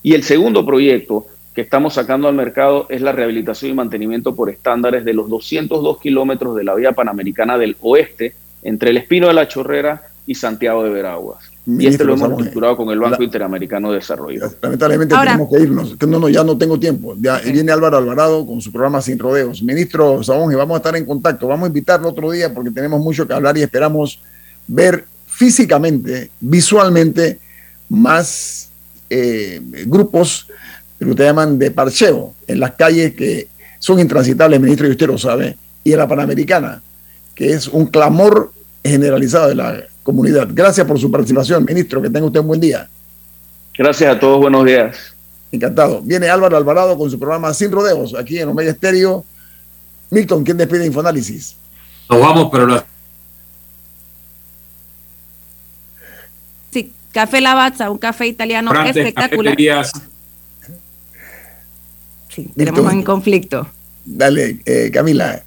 Y el segundo proyecto que estamos sacando al mercado es la rehabilitación y mantenimiento por estándares de los 202 kilómetros de la vía panamericana del oeste entre el Espino de la Chorrera y Santiago de Veraguas y este lo hemos estructurado con el Banco Interamericano de Desarrollo. Lamentablemente tenemos que irnos, que no, no, ya no tengo tiempo. Ya viene Álvaro Alvarado con su programa Sin Rodeos. Ministro y vamos a estar en contacto. Vamos a invitarlo otro día porque tenemos mucho que hablar y esperamos ver físicamente, visualmente, más eh, grupos que ustedes llaman de parcheo en las calles que son intransitables, ministro, y usted lo sabe, y en la Panamericana, que es un clamor generalizado de la comunidad. Gracias por su participación, ministro. Que tenga usted un buen día. Gracias a todos, buenos días. Encantado. Viene Álvaro Alvarado con su programa Sin Rodeos, aquí en Omega Estéreo. Milton, ¿quién despide Infoanálisis? Nos vamos, pero la... Sí, Café Lavazza, un café italiano espectacular. Sí, tenemos un conflicto. Dale, eh, Camila.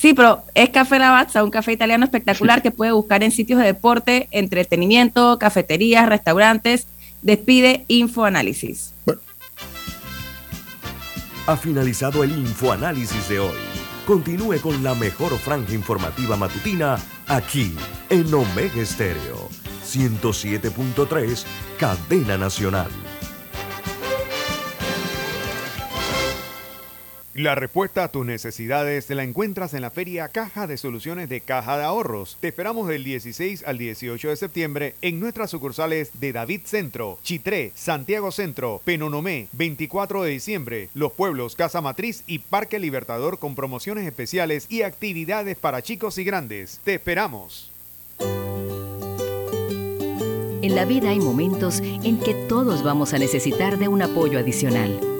Sí, pero es Café Lavazza, un café italiano espectacular que puede buscar en sitios de deporte, entretenimiento, cafeterías, restaurantes. Despide Infoanálisis. Ha finalizado el Infoanálisis de hoy. Continúe con la mejor franja informativa matutina aquí en Omega Estéreo 107.3, Cadena Nacional. La respuesta a tus necesidades la encuentras en la feria Caja de Soluciones de Caja de Ahorros. Te esperamos del 16 al 18 de septiembre en nuestras sucursales de David Centro, Chitré, Santiago Centro, Penonomé, 24 de diciembre, Los Pueblos, Casa Matriz y Parque Libertador con promociones especiales y actividades para chicos y grandes. Te esperamos. En la vida hay momentos en que todos vamos a necesitar de un apoyo adicional.